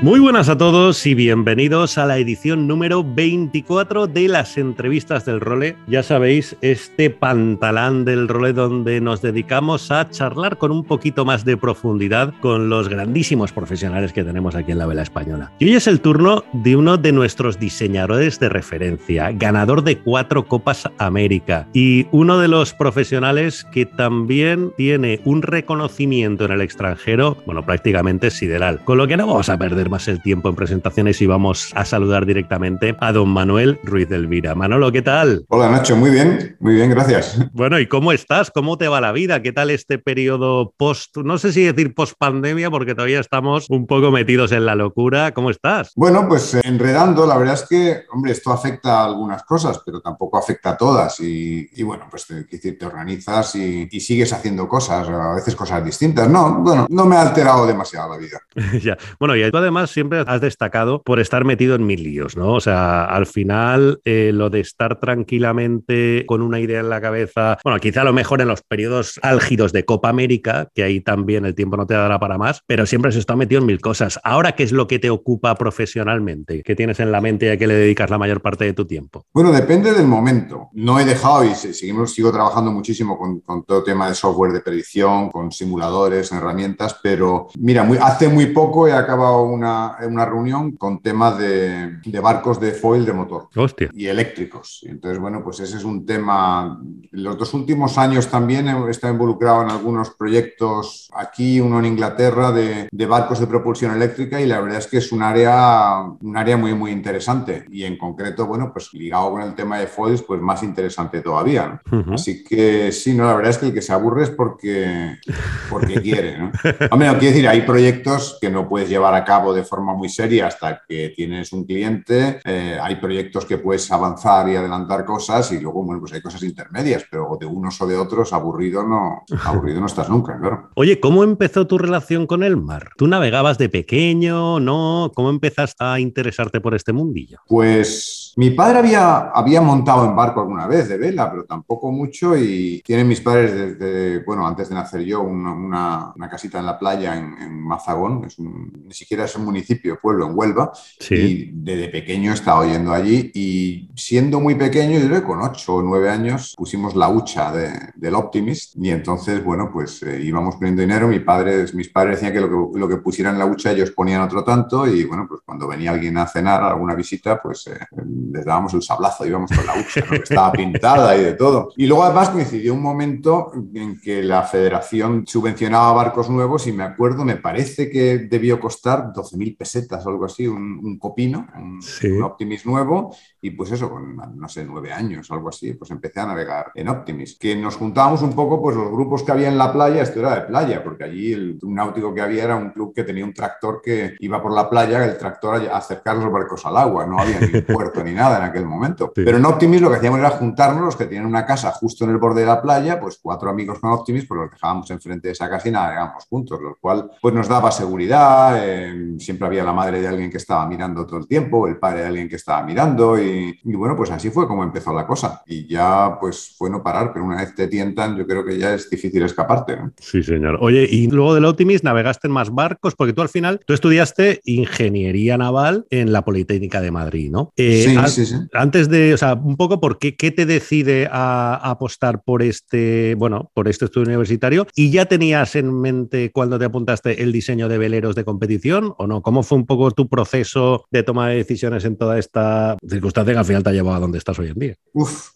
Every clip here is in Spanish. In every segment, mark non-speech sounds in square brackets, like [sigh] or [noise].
Muy buenas a todos y bienvenidos a la edición número 24 de las entrevistas del Role. Ya sabéis, este pantalán del Role donde nos dedicamos a charlar con un poquito más de profundidad con los grandísimos profesionales que tenemos aquí en la vela española. Y hoy es el turno de uno de nuestros diseñadores de referencia, ganador de cuatro Copas América y uno de los profesionales que también tiene un reconocimiento en el extranjero, bueno, prácticamente sideral. Con lo que no vamos a perder más el tiempo en presentaciones y vamos a saludar directamente a don Manuel Ruiz del Elvira. Manolo, ¿qué tal? Hola Nacho, muy bien, muy bien, gracias. Bueno, ¿y cómo estás? ¿Cómo te va la vida? ¿Qué tal este periodo post, no sé si decir post pandemia, porque todavía estamos un poco metidos en la locura? ¿Cómo estás? Bueno, pues eh, enredando, la verdad es que, hombre, esto afecta a algunas cosas, pero tampoco afecta a todas. Y, bueno, pues te, te organizas y, y, sigues haciendo cosas, a veces cosas distintas. No, bueno, no me ha alterado demasiado la vida. [laughs] ya. Bueno, y tú siempre has destacado por estar metido en mil líos, ¿no? O sea, al final eh, lo de estar tranquilamente con una idea en la cabeza, bueno, quizá a lo mejor en los periodos álgidos de Copa América, que ahí también el tiempo no te dará para más, pero siempre has estado metido en mil cosas. Ahora, ¿qué es lo que te ocupa profesionalmente? ¿Qué tienes en la mente y a qué le dedicas la mayor parte de tu tiempo? Bueno, depende del momento. No he dejado y seguimos, sigo trabajando muchísimo con, con todo tema de software de predicción, con simuladores, herramientas, pero mira, muy, hace muy poco he acabado una una, reunión con temas de, barcos de foil de motor y eléctricos. entonces, bueno, pues ese es un tema. Los dos últimos años también he estado involucrado en algunos proyectos aquí, uno en Inglaterra, de, barcos de propulsión eléctrica y la verdad es que es un área, un área muy, muy interesante. Y en concreto, bueno, pues ligado con el tema de foils, pues más interesante todavía. Así que sí, no, la verdad es que el que se aburre es porque, porque [laughs] quiere. ¿no? Hombre, no quiere decir, hay proyectos que no puedes llevar a cabo de de forma muy seria hasta que tienes un cliente. Eh, hay proyectos que puedes avanzar y adelantar cosas y luego, bueno, pues hay cosas intermedias, pero de unos o de otros aburrido no, [laughs] aburrido no estás nunca, claro. Oye, ¿cómo empezó tu relación con el mar? ¿Tú navegabas de pequeño? ¿No? ¿Cómo empezaste a interesarte por este mundillo? Pues mi padre había, había montado en barco alguna vez de vela, pero tampoco mucho y tienen mis padres desde, bueno, antes de nacer yo, una, una, casita en la playa en, en Mazagón, es ni siquiera es un municipio, pueblo en Huelva, y desde pequeño he estado yendo allí y siendo muy pequeño, yo creo con 8 o 9 años pusimos la hucha del Optimist y entonces, bueno, pues eh, íbamos poniendo dinero, mi padre, mis padres decían que lo, que lo que pusieran en la hucha ellos ponían otro tanto y bueno, pues cuando venía alguien a cenar, alguna visita, pues eh, les dábamos el sablazo, íbamos con la hucha, que estaba pintada y de todo. Y luego además coincidió un momento en que la federación subvencionaba barcos nuevos y me acuerdo, me parece que debió costar 12 mil pesetas o algo así, un, copino, un, Optimis nuevo, y pues eso, con, no sé, nueve años o algo así, pues empecé a navegar en Optimis. Que nos juntábamos un poco, pues los grupos que había en la playa, esto era de playa, porque allí el, náutico que había era un club que tenía un tractor que iba por la playa, el tractor a acercar los barcos al agua, no había ni [laughs] puerto ni nada en aquel momento. Pero en Optimis lo que hacíamos era juntarnos, los que tenían una casa justo en el borde de la playa, pues cuatro amigos con Optimis, pues los dejábamos enfrente de esa casa y navegábamos juntos, lo cual pues nos daba seguridad, eh, siempre había la madre de alguien que estaba mirando todo el tiempo, el padre de alguien que estaba mirando y, bueno, pues así fue como empezó la cosa. Y ya pues fue no parar, pero una vez te tientan yo creo que ya es difícil escaparte. Sí, señor. Oye, y luego del Optimist navegaste en más barcos porque tú al final, tú estudiaste ingeniería naval en la Politécnica de Madrid, ¿no? Eh, sí, sí, sí. Antes de, o sea, un poco por qué, qué te decide a, apostar por este, bueno, por este estudio universitario y ya tenías en mente cuando te apuntaste el diseño de veleros de competición o no? ¿Cómo fue un poco tu proceso de toma de decisiones en toda esta circunstancia que al final te ha llevado a donde estás hoy en día? Uf,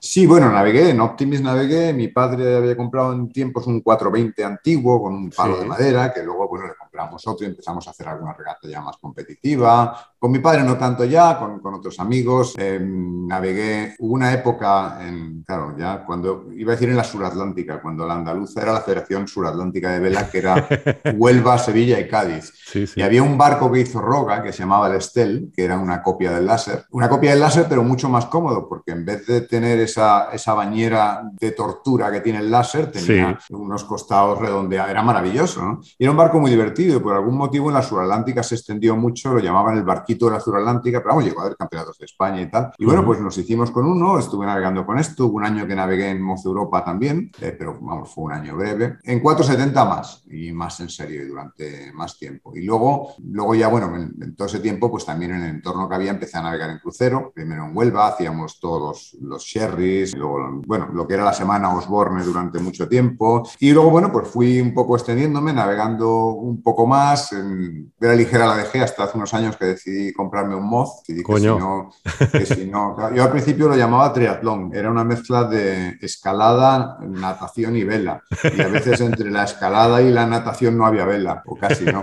sí, bueno, navegué, en Optimis navegué, mi padre había comprado en tiempos un 420 antiguo con un palo de madera, que luego, bueno, le compramos otro y empezamos a hacer alguna regata ya más competitiva. Con mi padre no tanto ya, con, con otros amigos. Eh, navegué, hubo una época, en, claro, ya cuando, iba a decir en la Suratlántica, cuando la andaluza era la Federación Suratlántica de Vela, que era [laughs] Huelva, Sevilla y Cádiz. Sí, sí. Y había un barco que hizo Roga, que se llamaba el Estel, que era una copia del láser. Una copia del láser, pero mucho más cómodo, porque en vez de tener esa, esa bañera de tortura que tiene el láser, tenía unos costados redondeados. Era maravilloso, ¿no? Y era un barco muy divertido y por algún motivo en la Suratlántica se extendió mucho, lo llamaban el barquito de la Suratlántica, pero vamos, llegó a haber campeonatos de España y tal. Y bueno, pues nos hicimos con uno, estuve navegando con esto, hubo un año que navegué en Moz Europa también, eh, pero vamos, fue un año breve. En 470 más y más en serio y durante más tiempo. Y luego, luego ya, bueno, en, en todo ese tiempo, pues también en el entorno que había empecé a navegar en crucero, primero en Huelva, hacíamos todos los, los sherries, luego, bueno, lo que era la semana Osborne durante mucho tiempo. Y luego, bueno, pues fui un poco extendiéndome, navegando un poco más. En Vera Ligera la dejé hasta hace unos años que decidí comprarme un Moz. Decidí que si Coño. no, que si no- yo al principio lo llamaba triatlón, era una mezcla de escalada, natación y vela. Y a veces entre la escalada y la natación no había vela, o casi no.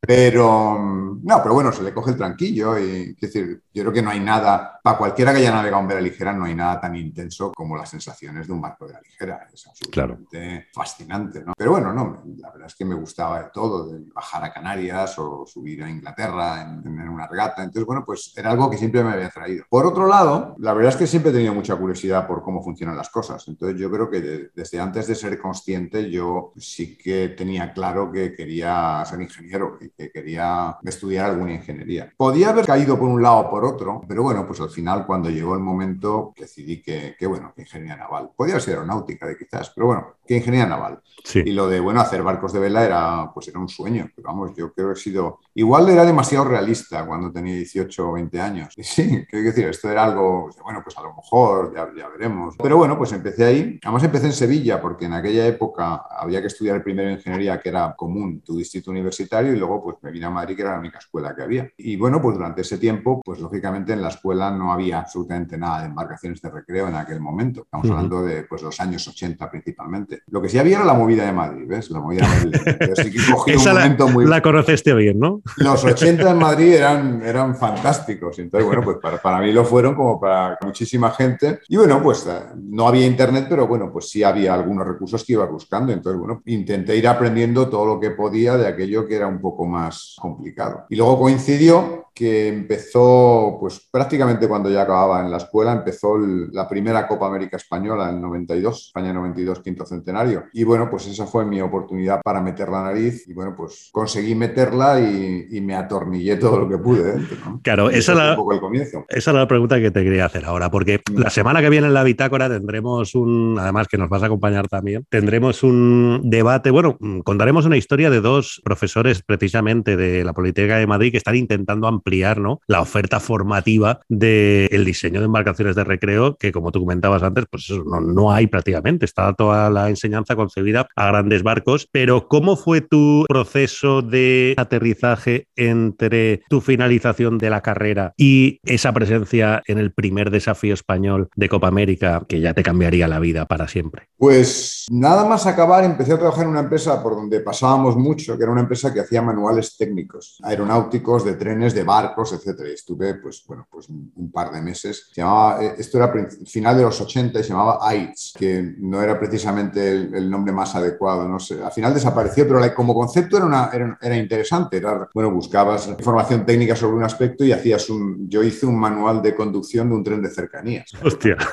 Pero, mm, no, pero bueno, se le coge el tranquillo y, quiero decir, yo creo que no hay nada, para cualquiera que haya navegado en vela ligera, no hay nada tan intenso como las sensaciones de un barco de la ligera. Es absolutamente fascinante, ¿no? Pero bueno, no, la verdad es que me gustaba de todo, de bajar a Canarias o subir a Inglaterra en, en una regata. Entonces, bueno, pues era algo que siempre me había traído. Por otro lado, la verdad es que siempre he tenido mucha curiosidad por cómo funcionan las cosas. Entonces, yo creo que de- desde antes de ser consciente, yo sí que tenía claro que quería ser ingeniero y que quería estudiar alguna ingeniería. Podía haber caído por un lado o por otro, pero bueno, pues al final, cuando llegó el momento, decidí que, que bueno, que ingeniería naval. Podía ser aeronáutica, de quizás, pero bueno, que ingeniería naval. Sí. Y lo de, bueno, hacer barcos de vela era, pues era un sueño. Pero vamos, yo creo que he sido... Igual era demasiado realista cuando tenía 18 o 20 años. Y [laughs] sí, quiero decir, esto era algo, bueno, pues a lo mejor, ya, ya veremos. Pero bueno, pues empecé ahí. Además empecé en Sevilla, porque en aquella época había que estudiar primero ingeniería, que era común, tu distrito universitario, y luego pues me vine a Madrid, que era la única escuela que había. Y bueno, pues durante ese tiempo, pues lógicamente en la escuela no había absolutamente nada de embarcaciones de recreo en aquel momento. Estamos Ujú. hablando de pues los años 80 principalmente. Lo que sí había era la movida de Madrid, ¿ves? La movida de Madrid. Entonces sí que cogí [laughs] un la, momento muy... la conociste bien, ¿no? Los 80 en Madrid eran, eran fantásticos. Entonces, bueno, pues para, para mí lo fueron como para muchísima gente. Y bueno, pues eh, no había internet, pero bueno, pues sí había algunos recursos que iba buscando. Entonces, bueno, intenté ir aprendiendo todo lo que podía de aquello que era un poco más complicado. Y luego coincidió que empezó, pues prácticamente cuando ya acababa en la escuela, empezó el- la primera Copa América Española en 92, España 92, quinto centenario. Y bueno, pues esa fue mi oportunidad para meter la nariz y bueno, pues conseguí meterla y, y me atornillé todo lo que pude dentro. ¿no? Claro, esa la- un poco el comienzo. Esa es la pregunta que te quería hacer ahora, porque Mm. la semana que viene en la bitácora tendremos un, además que nos vas a acompañar también, tendremos un debate, bueno, mm, contaremos una historia de dos profesores precisamente de la Politécnica de Madrid que están intentando ampliar ¿no? la oferta formativa del diseño de embarcaciones de recreo, que como tú comentabas antes, pues eso no, no hay prácticamente, está toda la enseñanza concebida a grandes barcos, pero ¿cómo fue tu proceso de aterrizaje entre tu finalización de la carrera y esa presencia en el primer desafío español de Copa América que ya te cambiaría la vida para siempre? Pues nada más acabar, empecé a trabajar en una empresa por donde pasábamos mucho, que era una empresa que hacía manuales técnicos, aeronáuticos, de trenes, de barcos, etcétera. Y estuve, pues, bueno, pues un, par de meses. Se llamaba, eh, esto era final de los 80 y se llamaba AITS, que no era precisamente el, el nombre más adecuado, no sé. Al final desapareció, pero la- como concepto era, una- era, era interesante. Era, bueno, buscabas información técnica sobre un aspecto y hacías un... Yo hice un manual de conducción de un tren de cercanías. Hostia. [laughs]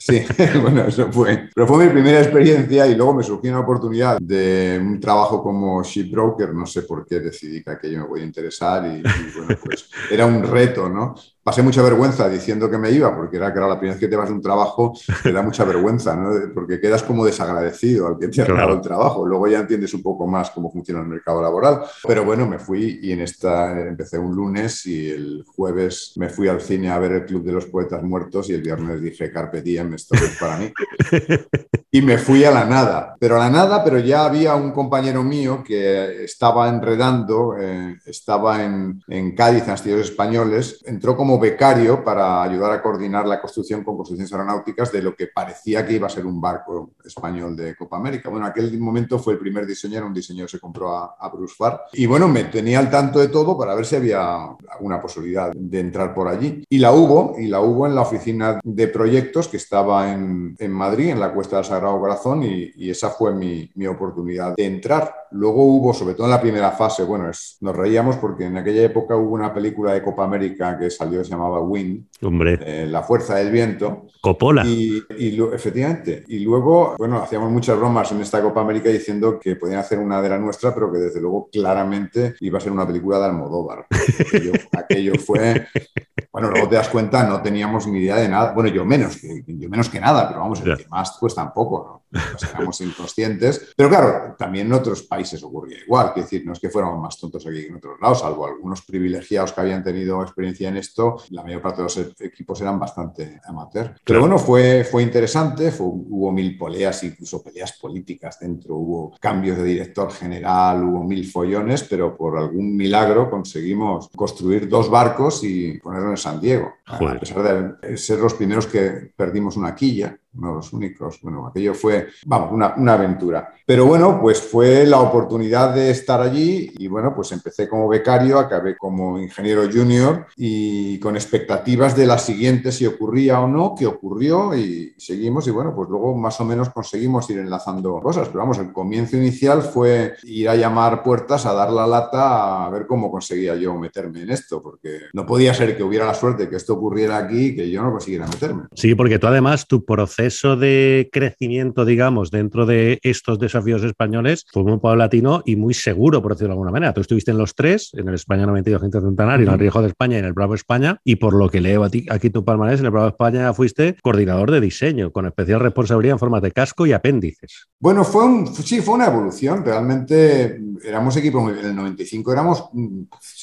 Sí, [laughs] bueno, eso fue. Pero fue mi primera experiencia y luego me surgió una oportunidad de un trabajo como shipbroker. No sé por qué decidí que aquello me podía interesar y, y, bueno, pues era un reto, ¿no? Pasé mucha vergüenza diciendo que me iba, porque era, claro, la primera vez que te vas de un trabajo te da mucha vergüenza, ¿no? Porque quedas como desagradecido al que te ha Claro. dado el trabajo. Luego ya entiendes un poco más cómo funciona el mercado laboral. Pero bueno, me fui y en esta empecé un lunes y el jueves me fui al cine a ver el Club de los Poetas Muertos y el viernes dije Carpe Diem, esto es para mí. [laughs] Y me fui a la nada, pero a la nada, pero ya había un compañero mío que estaba enredando, eh, estaba en, en Cádiz, en Astilleros Españoles, entró como becario para ayudar a coordinar la construcción con construcciones aeronáuticas de lo que parecía que iba a ser un barco español de Copa América. Bueno, aquel momento fue el primer diseño, era un diseño que se compró a, a Bruce Farr. Y bueno, me tenía al tanto de todo para ver si había alguna posibilidad de entrar por allí. Y la hubo, y la hubo en la oficina de proyectos que estaba en, en Madrid, en la Cuesta del Sagrado Corazón, y, y esa fue mi, mi, oportunidad de entrar. Luego hubo, sobre todo en la primera fase, bueno, es, nos reíamos porque en aquella época hubo una película de Copa América que salió, se llamaba Wind, Hombre. Eh, La Fuerza del Viento. Coppola. Y, efectivamente. Y luego, bueno, hacíamos muchas bromas en esta Copa América diciendo que podían hacer una de la nuestra, pero que desde luego claramente iba a ser una película de Almodóvar. [laughs] Aquello, aquello fue... Bueno, luego te das cuenta, no teníamos ni idea de nada. Bueno, yo menos, que, yo menos que nada, pero vamos, el que más pues tampoco, ¿no? Pues éramos inconscientes. Pero claro, también en otros países ocurría igual, que decir, no es que fuéramos más tontos aquí que en otros lados, salvo algunos privilegiados que habían tenido experiencia en esto, la mayor parte de los equipos eran bastante amateur. Pero bueno, fue, fue interesante, fue, hubo mil poleas, incluso peleas políticas dentro, hubo cambios de director general, hubo mil follones, pero por algún milagro conseguimos construir dos barcos y ponerlos en San Diego, Joder. a pesar de ser los primeros que perdimos una quilla no los únicos. Bueno, aquello fue, vamos, una, una, aventura. Pero bueno, pues fue la oportunidad de estar allí y bueno, pues empecé como becario, acabé como ingeniero junior y con expectativas de la siguiente si ocurría o no, que ocurrió y seguimos y bueno, pues luego más o menos conseguimos ir enlazando cosas. Pero vamos, el comienzo inicial fue ir a llamar puertas, a dar la lata, a ver cómo conseguía yo meterme en esto, porque no podía ser que hubiera la suerte que esto ocurriera aquí y que yo no consiguiera meterme. Sí, porque tú además tu proceso de crecimiento, digamos, dentro de estos desafíos españoles fue muy paulatino y muy seguro, por decirlo de alguna manera. Tú estuviste en los tres, en el España 92 Gente Centenario, en el Riesgo de España y en el Bravo España, y por lo que leo a ti, aquí tu palmarés, en el Bravo España fuiste coordinador de diseño, con especial responsabilidad en formas de casco y apéndices. Bueno, fue un, sí, fue una evolución. Realmente éramos equipo, en el 95 éramos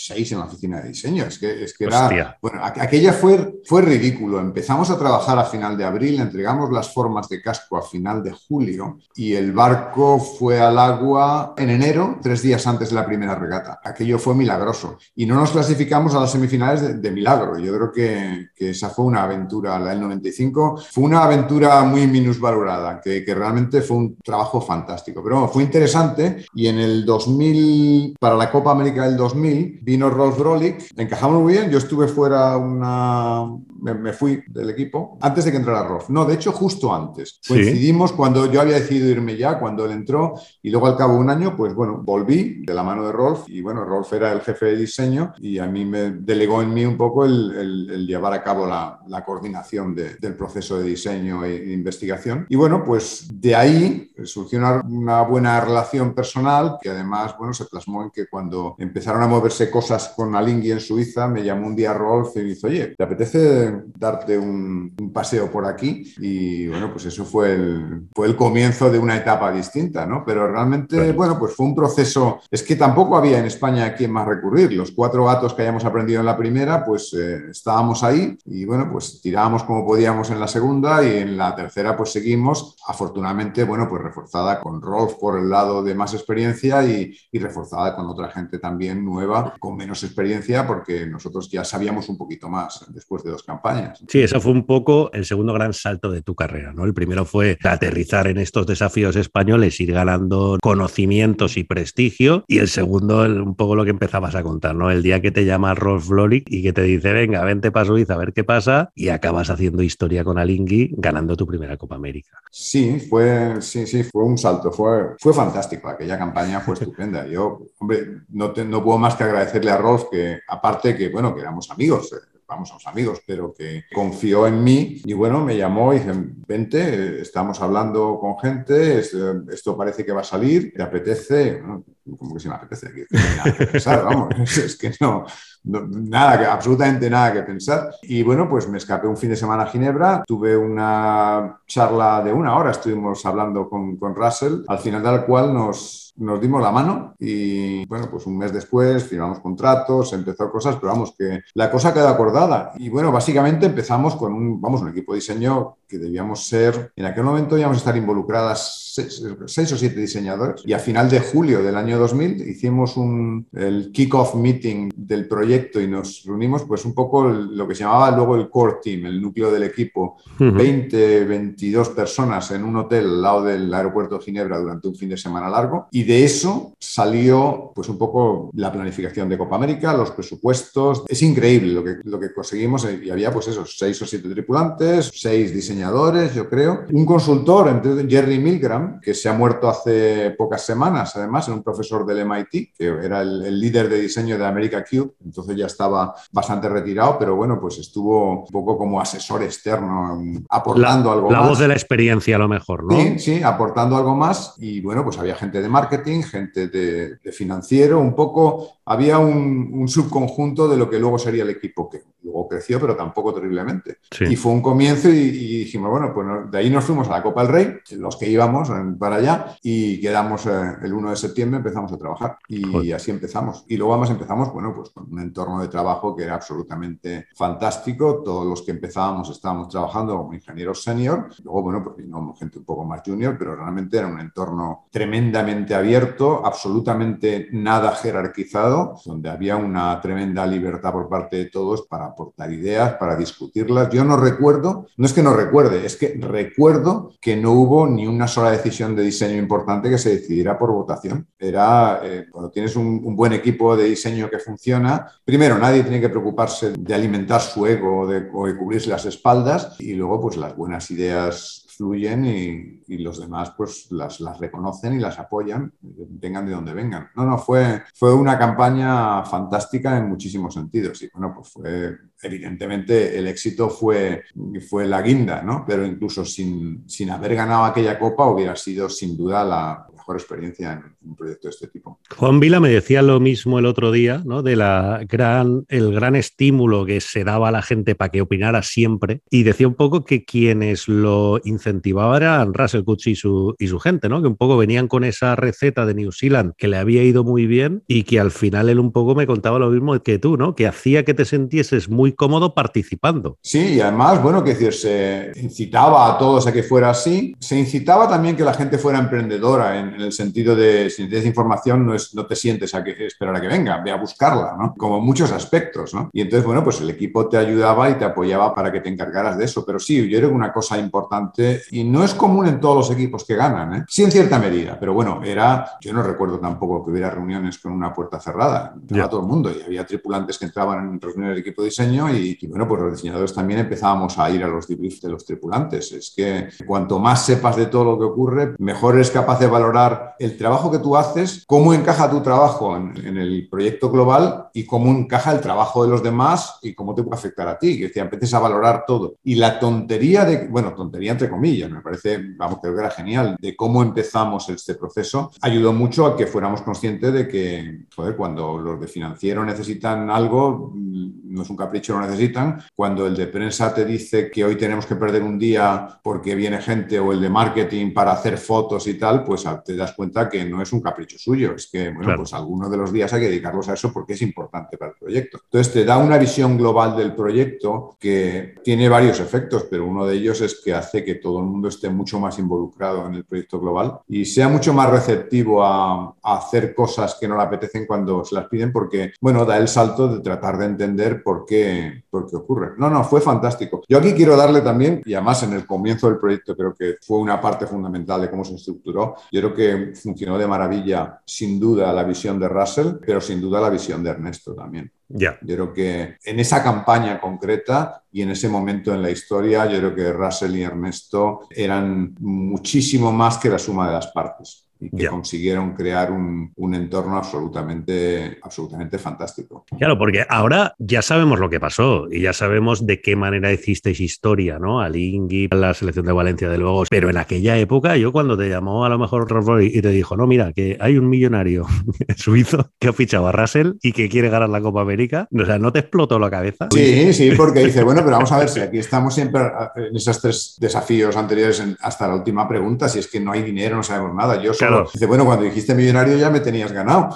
seis en la oficina de diseño. Es que, es que era, bueno, aquella fue, fue ridículo. Empezamos a trabajar a final de abril, entregamos las formas de casco a final de julio y el barco fue al agua en enero, tres días antes de la primera regata. Aquello fue milagroso y no nos clasificamos a las semifinales de, de milagro. Yo creo que, que, esa fue una aventura, la del 95, fue una aventura muy minusvalorada, que, que realmente fue un trabajo fantástico. Pero bueno, fue interesante y en el 2000, para la Copa América del 2000, vino Rolf Brolik, encajamos muy bien, yo estuve fuera una... Me, me fui del equipo antes de que entrara Rolf. No, de hecho, justo antes. Coincidimos ¿Sí? cuando yo había decidido irme ya, cuando él entró, y luego al cabo de un año, pues bueno, volví de la mano de Rolf, y bueno, Rolf era el jefe de diseño, y a mí me delegó en mí un poco el, el, el llevar a cabo la, la coordinación de, del proceso de diseño e investigación. Y bueno, pues de ahí surgió una, una, buena relación personal, que además, bueno, se plasmó en que cuando empezaron a moverse cosas con Alingui en Suiza, me llamó un día Rolf y me dijo, oye, ¿te apetece darte un, un paseo por aquí? Y bueno, pues eso fue el, fue el comienzo de una etapa distinta, ¿no? Pero realmente, bueno. bueno, pues fue un proceso, es que tampoco había en España a quien más recurrir. Los cuatro gatos que hayamos aprendido en la primera, pues eh, estábamos ahí y bueno, pues tirábamos como podíamos en la segunda y en la tercera pues seguimos, afortunadamente, bueno, pues reforzada con Rolf por el lado de más experiencia y, y reforzada con otra gente también nueva, con menos experiencia, porque nosotros ya sabíamos un poquito más después de dos campañas. Sí, eso fue un poco el segundo gran salto de tu carrera, ¿no? El primero fue aterrizar en estos desafíos españoles, ir ganando conocimientos y prestigio, y el segundo, el, un poco lo que empezabas a contar, ¿no? El día que te llama Rolf Floric y que te dice, venga, vente para Suiza a ver qué pasa, y acabas haciendo historia con Alingui, ganando tu primera Copa América. Sí, fue, sí, sí, fue un salto, fue, fue fantástico, aquella campaña fue estupenda. Yo, hombre, no, te, no puedo más que agradecerle a Rolf que, aparte que, bueno, que éramos amigos, vamos, somos amigos, pero que confió en mí y bueno, me llamó y dice, vente, estamos hablando con gente, esto parece que va a salir, ¿te apetece? como que se me apetece, nada que pensar, vamos, [laughs] es que no, no, nada, absolutamente nada que pensar. Y bueno, pues me escapé un fin de semana a Ginebra, tuve una charla de una hora, estuvimos hablando con, con Russell, al final de la cual nos, nos dimos la mano y bueno, pues un mes después firmamos contratos, empezó cosas, pero vamos, que la cosa quedó acordada. Y bueno, básicamente empezamos con un, vamos, un equipo de diseño que debíamos ser, en aquel momento íbamos a estar involucradas seis, o siete diseñadores y a final de julio del año 2000 hicimos un, el kick-off meeting del proyecto y nos reunimos pues un poco lo que se llamaba luego el core team, el núcleo del equipo, 20, 22 personas en un hotel al lado del aeropuerto de Ginebra durante un fin de semana largo y de eso salió pues un poco la planificación de Copa América, los presupuestos. Es increíble lo que, lo que conseguimos y había pues esos seis o siete tripulantes, seis diseñadores, yo creo, un consultor, entre Jerry Milgram, que se ha muerto hace pocas semanas, además, era un profesor del MIT, que era el, líder de diseño de America Cube, entonces ya estaba bastante retirado, pero bueno, pues estuvo un poco como asesor externo, aportando algo más. La voz de la experiencia a lo mejor, ¿no? Sí, sí, aportando algo más y bueno, pues había gente de marketing, gente de, financiero, un poco, había un, subconjunto de lo que luego sería el equipo, que luego creció, pero tampoco terriblemente. Y fue un comienzo y, dijimos, bueno, pues de ahí nos fuimos a la Copa del Rey, los que íbamos para allá, y quedamos eh, el 1 de septiembre, empezamos a trabajar y así empezamos. Y luego además empezamos, bueno, pues con un entorno de trabajo que era absolutamente fantástico. Todos los que empezábamos estábamos trabajando como ingenieros senior. Luego, bueno, pues vino gente un poco más junior, pero realmente era un entorno tremendamente abierto, absolutamente nada jerarquizado, donde había una tremenda libertad por parte de todos para aportar ideas, para discutirlas. Yo no recuerdo, no es que no recuerde, es que recuerdo que no hubo ni una sola decisión de diseño importante que se decidiera por votación. Era eh, cuando tienes un, buen equipo de diseño que funciona, primero nadie tiene que preocuparse de alimentar su ego o de cubrirse las espaldas y luego pues las buenas ideas fluyen y, los demás pues las, las, reconocen y las apoyan, vengan de donde vengan. No, no, fue, fue una campaña fantástica en muchísimos sentidos y bueno, pues evidentemente el éxito fue, fue la guinda, ¿no? Pero incluso sin, sin haber ganado aquella copa hubiera sido sin duda la, mejor experiencia en un proyecto de este tipo. Juan Vila me decía lo mismo el otro día, ¿no? De la gran, el gran estímulo que se daba a la gente para que opinara siempre. Y decía un poco que quienes lo incentivaban eran Russell Kutz y su, y su gente, ¿no? Que un poco venían con esa receta de New Zealand que le había ido muy bien y que al final él un poco me contaba lo mismo que tú, ¿no? Que hacía que te sintieses muy cómodo participando. Sí, y además, bueno, que decir, se incitaba a todos a que fuera así. Se incitaba también que la gente fuera emprendedora en, en el sentido de si tienes información no, es, no te sientes a que, esperar a que venga, ve a buscarla, ¿no? Como muchos aspectos, ¿no? Y entonces, bueno, pues el equipo te ayudaba y te apoyaba para que te encargaras de eso. Pero sí, yo creo que una cosa importante, y no es común en todos los equipos que ganan, ¿eh? Sí, en cierta medida, pero bueno, era, yo no recuerdo tampoco que hubiera reuniones con una puerta cerrada, para todo el mundo, y había tripulantes que entraban en reuniones de equipo de diseño y, y, bueno, pues los diseñadores también empezábamos a ir a los debriefs de los tripulantes. Es que cuanto más sepas de todo lo que ocurre, mejor eres capaz de valorar el trabajo que tú haces, cómo encaja tu trabajo en, el proyecto global y cómo encaja el trabajo de los demás y cómo te puede afectar a ti. Que te empieces a valorar todo. Y la tontería de, bueno, tontería entre comillas, me parece, vamos, creo que era genial, de cómo empezamos este proceso, ayudó mucho a que fuéramos conscientes de que, joder, cuando los de financiero necesitan algo, no es un capricho, lo necesitan. Cuando el de prensa te dice que hoy tenemos que perder un día porque viene gente o el de marketing para hacer fotos y tal, pues te das cuenta que no es un capricho suyo, es que, bueno, pues algunos de los días hay que dedicarlos a eso porque es importante para el proyecto. Entonces te da una visión global del proyecto que tiene varios efectos, pero uno de ellos es que hace que todo el mundo esté mucho más involucrado en el proyecto global y sea mucho más receptivo a, a hacer cosas que no le apetecen cuando se las piden porque, bueno, da el salto de tratar de entender por qué, por qué ocurre. No, no, fue fantástico. Yo aquí quiero darle también, y además en el comienzo del proyecto creo que fue una parte fundamental de cómo se estructuró, yo creo que funcionó de maravilla, sin duda, la visión de Russell, pero sin duda la visión de Ernesto también. Ya. Yo creo que en esa campaña concreta y en ese momento en la historia, yo creo que Russell y Ernesto eran muchísimo más que la suma de las partes y que consiguieron crear un, un, entorno absolutamente, absolutamente fantástico. Claro, porque ahora ya sabemos lo que pasó y ya sabemos de qué manera hicisteis historia, ¿no? Al Ingui, a la selección de Valencia, de luego. Pero en aquella época, yo cuando te llamó a lo mejor Roy y te dijo, no, mira, que hay un millonario [laughs] suizo que ha fichado a Russell y que quiere ganar la Copa América, o sea, ¿no te explotó la cabeza? Sí, sí, porque dice, bueno, pero vamos a ver si aquí estamos siempre en esos tres desafíos anteriores hasta la última pregunta, si es que no hay dinero, no sabemos nada. Yo solo, dice, bueno, cuando dijiste millonario ya me tenías ganado.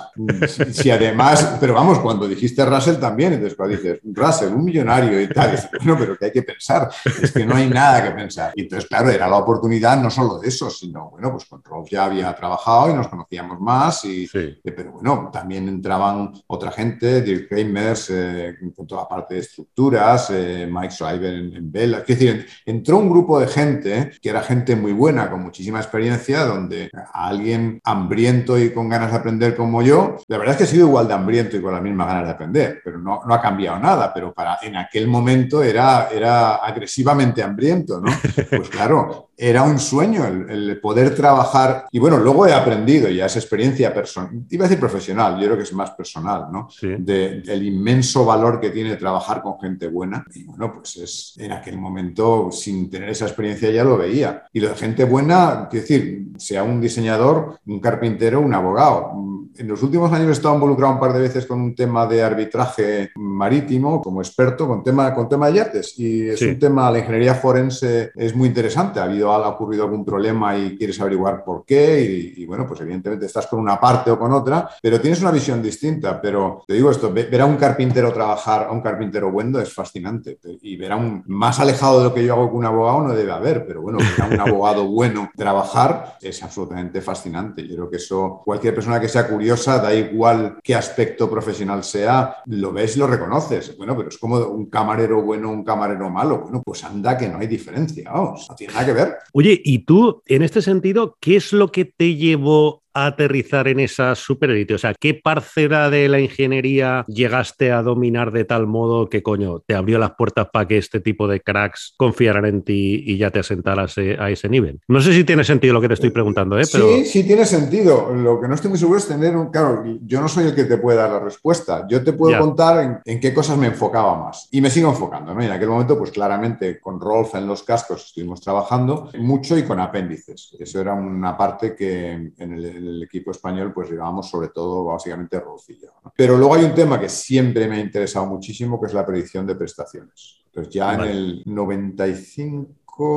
Si, además, pero vamos, cuando dijiste Russell también, entonces cuando dices, Russell, un millonario y tal, bueno, pero que hay que pensar, es que no hay nada que pensar. Y entonces, claro, era la oportunidad no solo de eso, sino, bueno, pues con Rolf ya había trabajado y nos conocíamos más, y, eh, pero bueno, también entraban otra gente, Dirk Kramers, eh, con toda la parte de estructuras, eh, Mike Schreiber en, en. Es decir, entró un grupo de gente que era gente muy buena, con muchísima experiencia, donde a alguien hambriento y con ganas de aprender como yo, la verdad es que he sido igual de hambriento y con las mismas ganas de aprender, pero no, no ha cambiado nada, pero para, en aquel momento era, era agresivamente hambriento, ¿no? Pues claro, era un sueño el, poder trabajar. Y bueno, luego he aprendido ya esa experiencia personal, iba a decir profesional, yo creo que es más personal, ¿no? De, del inmenso valor que tiene trabajar con gente buena. Y bueno, pues es en aquel momento, sin tener esa experiencia, ya lo veía. Y lo de gente buena, quiero decir, sea un diseñador, un carpintero, un abogado. En los últimos años he estado involucrado un par de veces con un tema de arbitraje marítimo como experto con tema, con tema de yates. Y es un tema, la ingeniería forense es muy interesante. Ha habido ha ocurrido algún problema y quieres averiguar por qué y, bueno, pues evidentemente estás con una parte o con otra, pero tienes una visión distinta. Pero te digo esto, ver a un carpintero trabajar, a un carpintero bueno es fascinante y ver a un más alejado de lo que yo hago con un abogado no debe haber, pero bueno, ver a un abogado [laughs] bueno trabajar es absolutamente fascinante. Yo creo que eso, cualquier persona que sea curiosa, da igual qué aspecto profesional sea, lo ves y lo reconoces. Bueno, pero es como un camarero bueno, un camarero malo. Bueno, pues anda que no hay diferencia, vamos, no tiene nada que ver. Oye, y tú, en este sentido, ¿qué es lo que te llevó aterrizar en esa superélite? O sea, ¿qué parcela de la ingeniería llegaste a dominar de tal modo que, coño, te abrió las puertas para que este tipo de cracks confiaran en ti y ya te asentaras eh, a ese nivel? No sé si tiene sentido lo que te estoy preguntando, ¿eh? Pero... Sí, sí tiene sentido. Lo que no estoy muy seguro es tener un... Claro, yo no soy el que te puede dar la respuesta. Yo te puedo contar en, qué cosas me enfocaba más. Y me sigo enfocando, ¿no? Y en aquel momento, pues claramente con Rolf en los cascos estuvimos trabajando mucho y con apéndices. Eso era una parte que en el el equipo español pues llevábamos sobre todo básicamente Rolfillo. Pero luego hay un tema que siempre me ha interesado muchísimo, que es la predicción de prestaciones. Entonces ya en el 95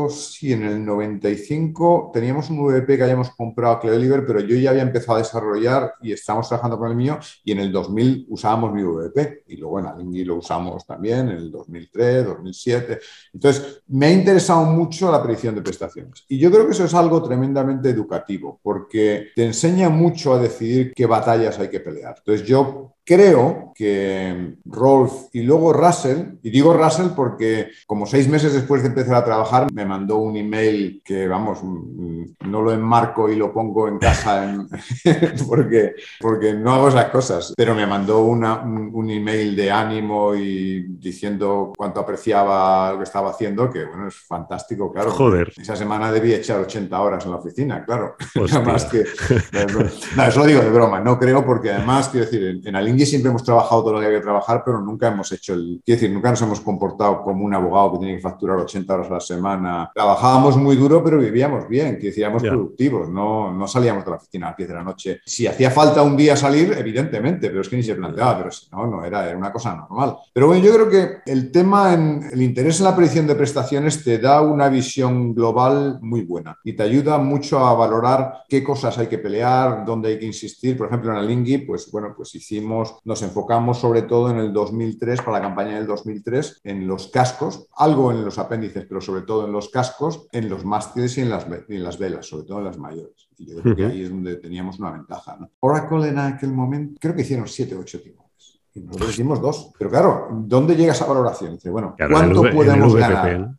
sí, en el 95 teníamos un VP que habíamos comprado a Cleoliver, pero yo ya había empezado a desarrollar y estábamos trabajando con el mío y en el 2000 usábamos mi VP y luego en Alingui lo usamos también en el 2003, 2007. Entonces, me ha interesado mucho la predicción de prestaciones y yo creo que eso es algo tremendamente educativo porque te enseña mucho a decidir qué batallas hay que pelear. Entonces, yo Creo que Rolf y luego Russell, y digo Russell porque como seis meses después de empezar a trabajar me mandó un email que, vamos, no lo enmarco y lo pongo en casa [laughs] porque, porque no hago esas cosas, pero me mandó una, un, email de ánimo y diciendo cuánto apreciaba lo que estaba haciendo, que bueno, es fantástico, claro. Joder. Esa semana debía echar 80 horas en la oficina, claro. [laughs] más que... [laughs] No, eso lo digo de broma, no creo porque además, quiero decir, en, en Ingui siempre hemos trabajado todo lo que hay que trabajar, pero nunca hemos hecho el. Quiero decir, nunca nos hemos comportado como un abogado que tiene que facturar 80 horas a la semana. Trabajábamos muy duro, pero vivíamos bien, que éramos productivos, no, no salíamos de la oficina a las 10 de la noche. Si hacía falta un día salir, evidentemente, pero es que ni se planteaba, pero si no, no era, era una cosa normal. Pero bueno, yo creo que el tema, en, el interés en la predicción de prestaciones te da una visión global muy buena y te ayuda mucho a valorar qué cosas hay que pelear, dónde hay que insistir. Por ejemplo, en el Lingui, pues bueno, pues hicimos nos enfocamos sobre todo en el 2003, para la campaña del 2003, en los cascos, algo en los apéndices, pero sobre todo en los cascos, en los mástiles y en las, en las velas, sobre todo en las mayores. Y yo creo que ahí es donde teníamos una ventaja. Oracle en aquel momento, creo que hicieron 7 o 8 timones. Y nosotros hicimos dos. Pero claro, ¿dónde llega esa valoración? Dice, bueno, ¿cuánto podemos ganar?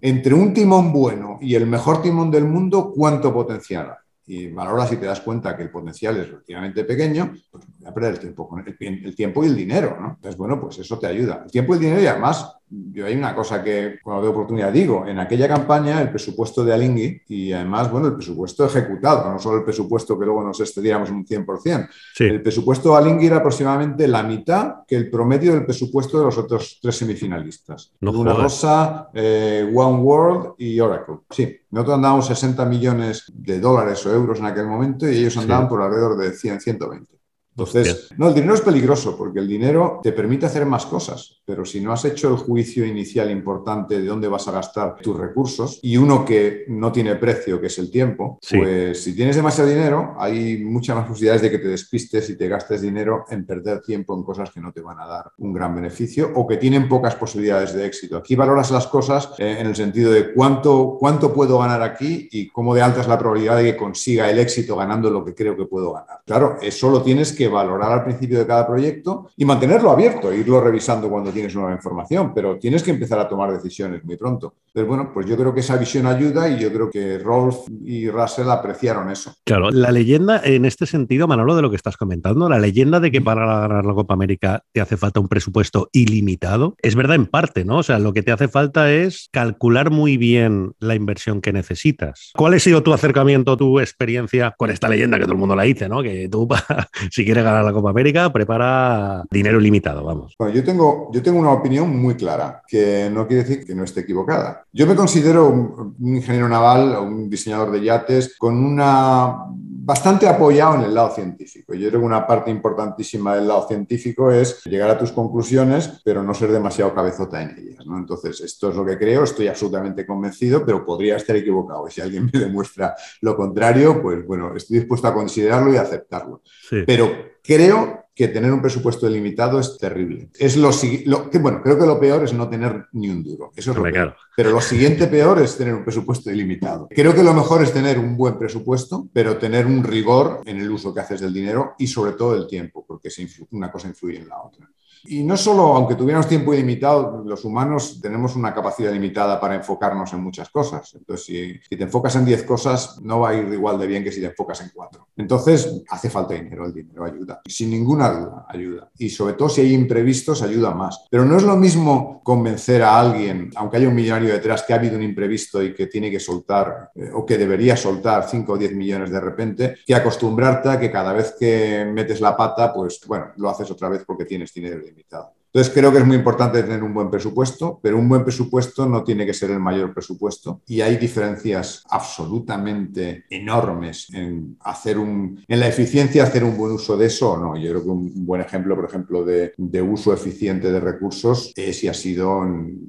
Entre un timón bueno y el mejor timón del mundo, ¿cuánto potencial y valoras si te das cuenta que el potencial es relativamente pequeño, pues voy a perder el tiempo, con el, tiempo y el dinero, ¿no? Entonces, bueno, pues eso te ayuda. El tiempo y el dinero y además yo hay una cosa que cuando veo oportunidad digo, en aquella campaña el presupuesto de Alingui y además, bueno, el presupuesto ejecutado, no solo el presupuesto que luego nos excediéramos un 100%. El presupuesto de Alingui era aproximadamente la mitad que el promedio del presupuesto de los otros tres semifinalistas. Una Rosa, eh, One World y Oracle. Sí, nosotros andábamos 60 millones de dólares o euros en aquel momento y ellos andaban por alrededor de 100, 120. Entonces, no, el dinero es peligroso porque el dinero te permite hacer más cosas, pero si no has hecho el juicio inicial importante de dónde vas a gastar tus recursos y uno que no tiene precio, que es el tiempo, pues si tienes demasiado dinero, hay muchas más posibilidades de que te despistes y te gastes dinero en perder tiempo en cosas que no te van a dar un gran beneficio o que tienen pocas posibilidades de éxito. Aquí valoras las cosas eh, en el sentido de cuánto, cuánto puedo ganar aquí y cómo de alta es la probabilidad de que consiga el éxito ganando lo que creo que puedo ganar. Claro, eso lo tienes que valorar al principio de cada proyecto y mantenerlo abierto, irlo revisando cuando tienes nueva información, pero tienes que empezar a tomar decisiones muy pronto. Pero bueno, pues yo creo que esa visión ayuda y yo creo que Rolf y Russell apreciaron eso. Claro, la leyenda en este sentido, Manolo, de lo que estás comentando, la leyenda de que para ganar la Copa América te hace falta un presupuesto ilimitado, es verdad en parte, ¿no? O sea, lo que te hace falta es calcular muy bien la inversión que necesitas. ¿Cuál ha sido tu acercamiento, tu experiencia con esta leyenda que todo el mundo la dice, ¿no? Que tú, [laughs] si quiere ganar la Copa América, prepara dinero ilimitado, vamos. Bueno, yo tengo, yo tengo una opinión muy clara, que no quiere decir que no esté equivocada. Yo me considero un, un ingeniero naval, un diseñador de yates, con una bastante apoyado en el lado científico. Yo creo que una parte importantísima del lado científico es llegar a tus conclusiones, pero no ser demasiado cabezota en ellas. ¿no? Entonces, esto es lo que creo, estoy absolutamente convencido, pero podría estar equivocado. Y si alguien me demuestra lo contrario, pues bueno, estoy dispuesto a considerarlo y aceptarlo. Pero creo que tener un presupuesto ilimitado es terrible. Es lo, que, bueno, creo que lo peor es no tener ni un duro. Eso es lo peor. Pero lo siguiente peor es tener un presupuesto ilimitado. Creo que lo mejor es tener un buen presupuesto, pero tener un rigor en el uso que haces del dinero y sobre todo del tiempo, porque una cosa influye en la otra. Y no solo, aunque tuviéramos tiempo ilimitado, los humanos tenemos una capacidad limitada para enfocarnos en muchas cosas. Entonces, si, te enfocas en 10 cosas, no va a ir igual de bien que si te enfocas en 4. Entonces, hace falta dinero, el dinero ayuda. Sin ninguna duda, ayuda. Y sobre todo si hay imprevistos, ayuda más. Pero no es lo mismo convencer a alguien, aunque haya un millonario detrás, que ha habido un imprevisto y que tiene que soltar eh, o que debería soltar 5 o 10 millones de repente, que acostumbrarte a que cada vez que metes la pata, pues bueno, lo haces otra vez porque tienes dinero entonces creo que es muy importante tener un buen presupuesto, pero un buen presupuesto no tiene que ser el mayor presupuesto y hay diferencias absolutamente enormes en hacer un, en la eficiencia hacer un buen uso de eso o no. Yo creo que un buen ejemplo, por ejemplo, de, uso eficiente de recursos es y ha sido,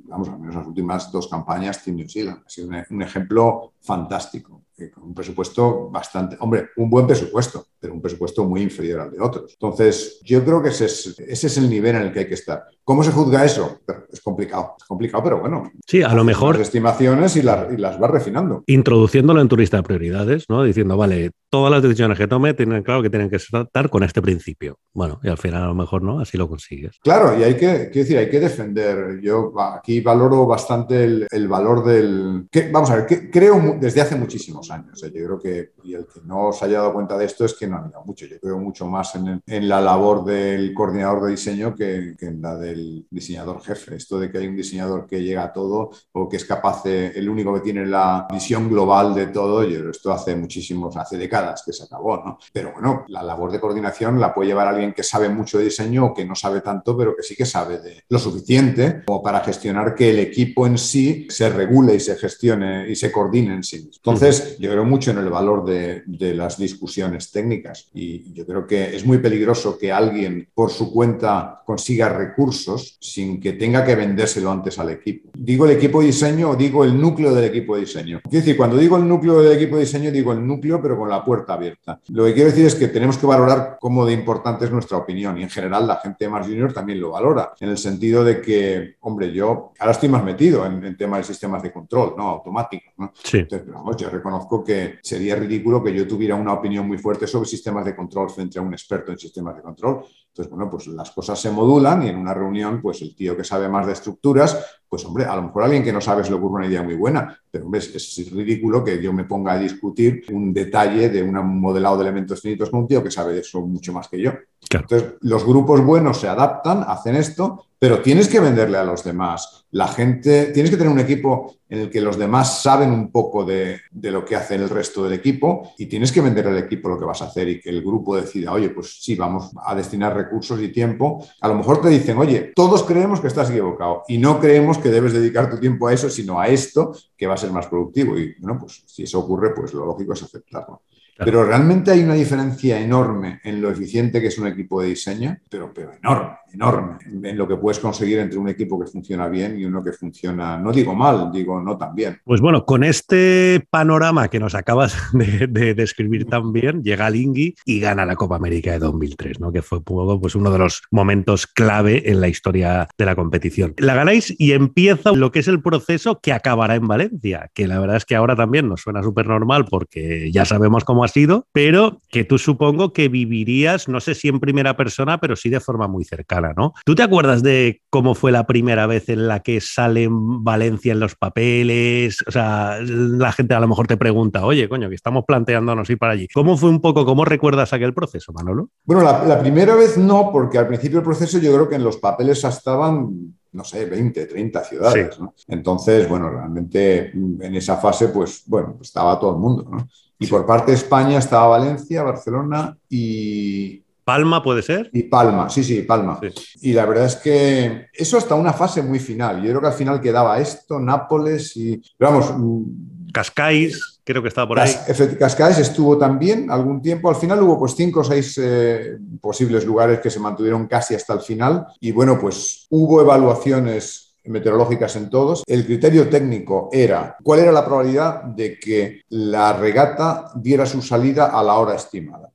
vamos, al menos las últimas dos campañas, Team New Zealand. Ha sido un ejemplo fantástico con un presupuesto bastante, hombre, un buen presupuesto, pero un presupuesto muy inferior al de otros. Entonces, yo creo que ese es, ese es el nivel en el que hay que estar. ¿Cómo se juzga eso? Es complicado, es complicado, pero bueno. Sí, a lo mejor. Las estimaciones y, las, y las vas refinando. Introduciéndolo en tu lista de prioridades, ¿no? Diciendo, vale, todas las decisiones que tome tienen claro que tienen que estar con este principio. Bueno, y al final a lo mejor no, así lo consigues. Claro, y hay que, decir, hay que defender. Yo aquí valoro bastante el, valor del. Que, vamos a ver, que creo desde hace muchísimos años. ¿eh? Yo creo que, y el que no se haya dado cuenta de esto es que no ha mirado mucho. Yo creo mucho más en, en la labor del coordinador de diseño que, que en la de el diseñador jefe. Esto de que hay un diseñador que llega a todo o que es capaz, de, el único que tiene la visión global de todo, y esto hace muchísimos, hace décadas que se acabó, ¿no? Pero bueno, la labor de coordinación la puede llevar alguien que sabe mucho de diseño o que no sabe tanto, pero que sí que sabe de lo suficiente como para gestionar que el equipo en sí se regule y se gestione y se coordine en sí. Entonces, yo creo mucho en el valor de, de las discusiones técnicas y yo creo que es muy peligroso que alguien por su cuenta consiga recursos sin que tenga que vendérselo antes al equipo. Digo el equipo de diseño o digo el núcleo del equipo de diseño. Quiero decir, cuando digo el núcleo del equipo de diseño, digo el núcleo, pero con la puerta abierta. Lo que quiero decir es que tenemos que valorar cómo de importante es nuestra opinión y en general la gente más junior también lo valora, en el sentido de que, hombre, yo ahora estoy más metido en, el tema de sistemas de control, ¿no? Automáticos, ¿no? Sí. Entonces, vamos, yo reconozco que sería ridículo que yo tuviera una opinión muy fuerte sobre sistemas de control frente a un experto en sistemas de control. Entonces, bueno, pues las cosas se modulan y en una reunión, pues el tío que sabe más de estructuras, pues hombre, a lo mejor alguien que no sabe se le ocurre una idea muy buena, pero hombre, es, ridículo que yo me ponga a discutir un detalle de un modelado de elementos finitos con un tío que sabe de eso mucho más que yo. Entonces, los grupos buenos se adaptan, hacen esto, pero tienes que venderle a los demás. La gente, tienes que tener un equipo en el que los demás saben un poco de, lo que hace el resto del equipo y tienes que venderle al equipo lo que vas a hacer y que el grupo decida, oye, pues sí, vamos a destinar recursos y tiempo. A lo mejor te dicen, oye, todos creemos que estás equivocado y no creemos que debes dedicar tu tiempo a eso, sino a esto, que va a ser más productivo. Y bueno, pues si eso ocurre, pues lo lógico es aceptarlo. Pero realmente hay una diferencia enorme en lo eficiente que es un equipo de diseño, pero, pero enorme, enorme, en lo que puedes conseguir entre un equipo que funciona bien y uno que funciona, no digo mal, digo no tan bien. Pues bueno, con este panorama que nos acabas [laughs] de, describir tan bien, llega Lingui y gana la Copa América de 2003, ¿no? que fue pues, uno de los momentos clave en la historia de la competición. La ganáis y empieza lo que es el proceso que acabará en Valencia, que la verdad es que ahora también nos suena súper normal porque ya sabemos cómo ha sido, pero que tú supongo que vivirías, no sé si en primera persona, pero sí de forma muy cercana, ¿no? ¿Tú te acuerdas de cómo fue la primera vez en la que sale Valencia en los papeles? O sea, la gente a lo mejor te pregunta, oye, coño, que estamos planteándonos ir para allí. ¿Cómo fue un poco, cómo recuerdas aquel proceso, Manolo? Bueno, la, la primera vez no, porque al principio del proceso yo creo que en los papeles estaban no sé, 20, 30 ciudades. Entonces, bueno, realmente en esa fase, pues, bueno, estaba todo el mundo. ¿no? Y por parte de España estaba Valencia, Barcelona y... Palma puede ser. Y Palma, sí, sí, Palma. Y la verdad es que eso hasta una fase muy final. Yo creo que al final quedaba esto, Nápoles y... Pero vamos... Mm, Cascais, creo que estaba por ahí. Cascais estuvo también algún tiempo. Al final hubo pues cinco o seis eh, posibles lugares que se mantuvieron casi hasta el final. Y bueno, pues hubo evaluaciones meteorológicas en todos. El criterio técnico era cuál era la probabilidad de que la regata diera su salida a la hora estimada.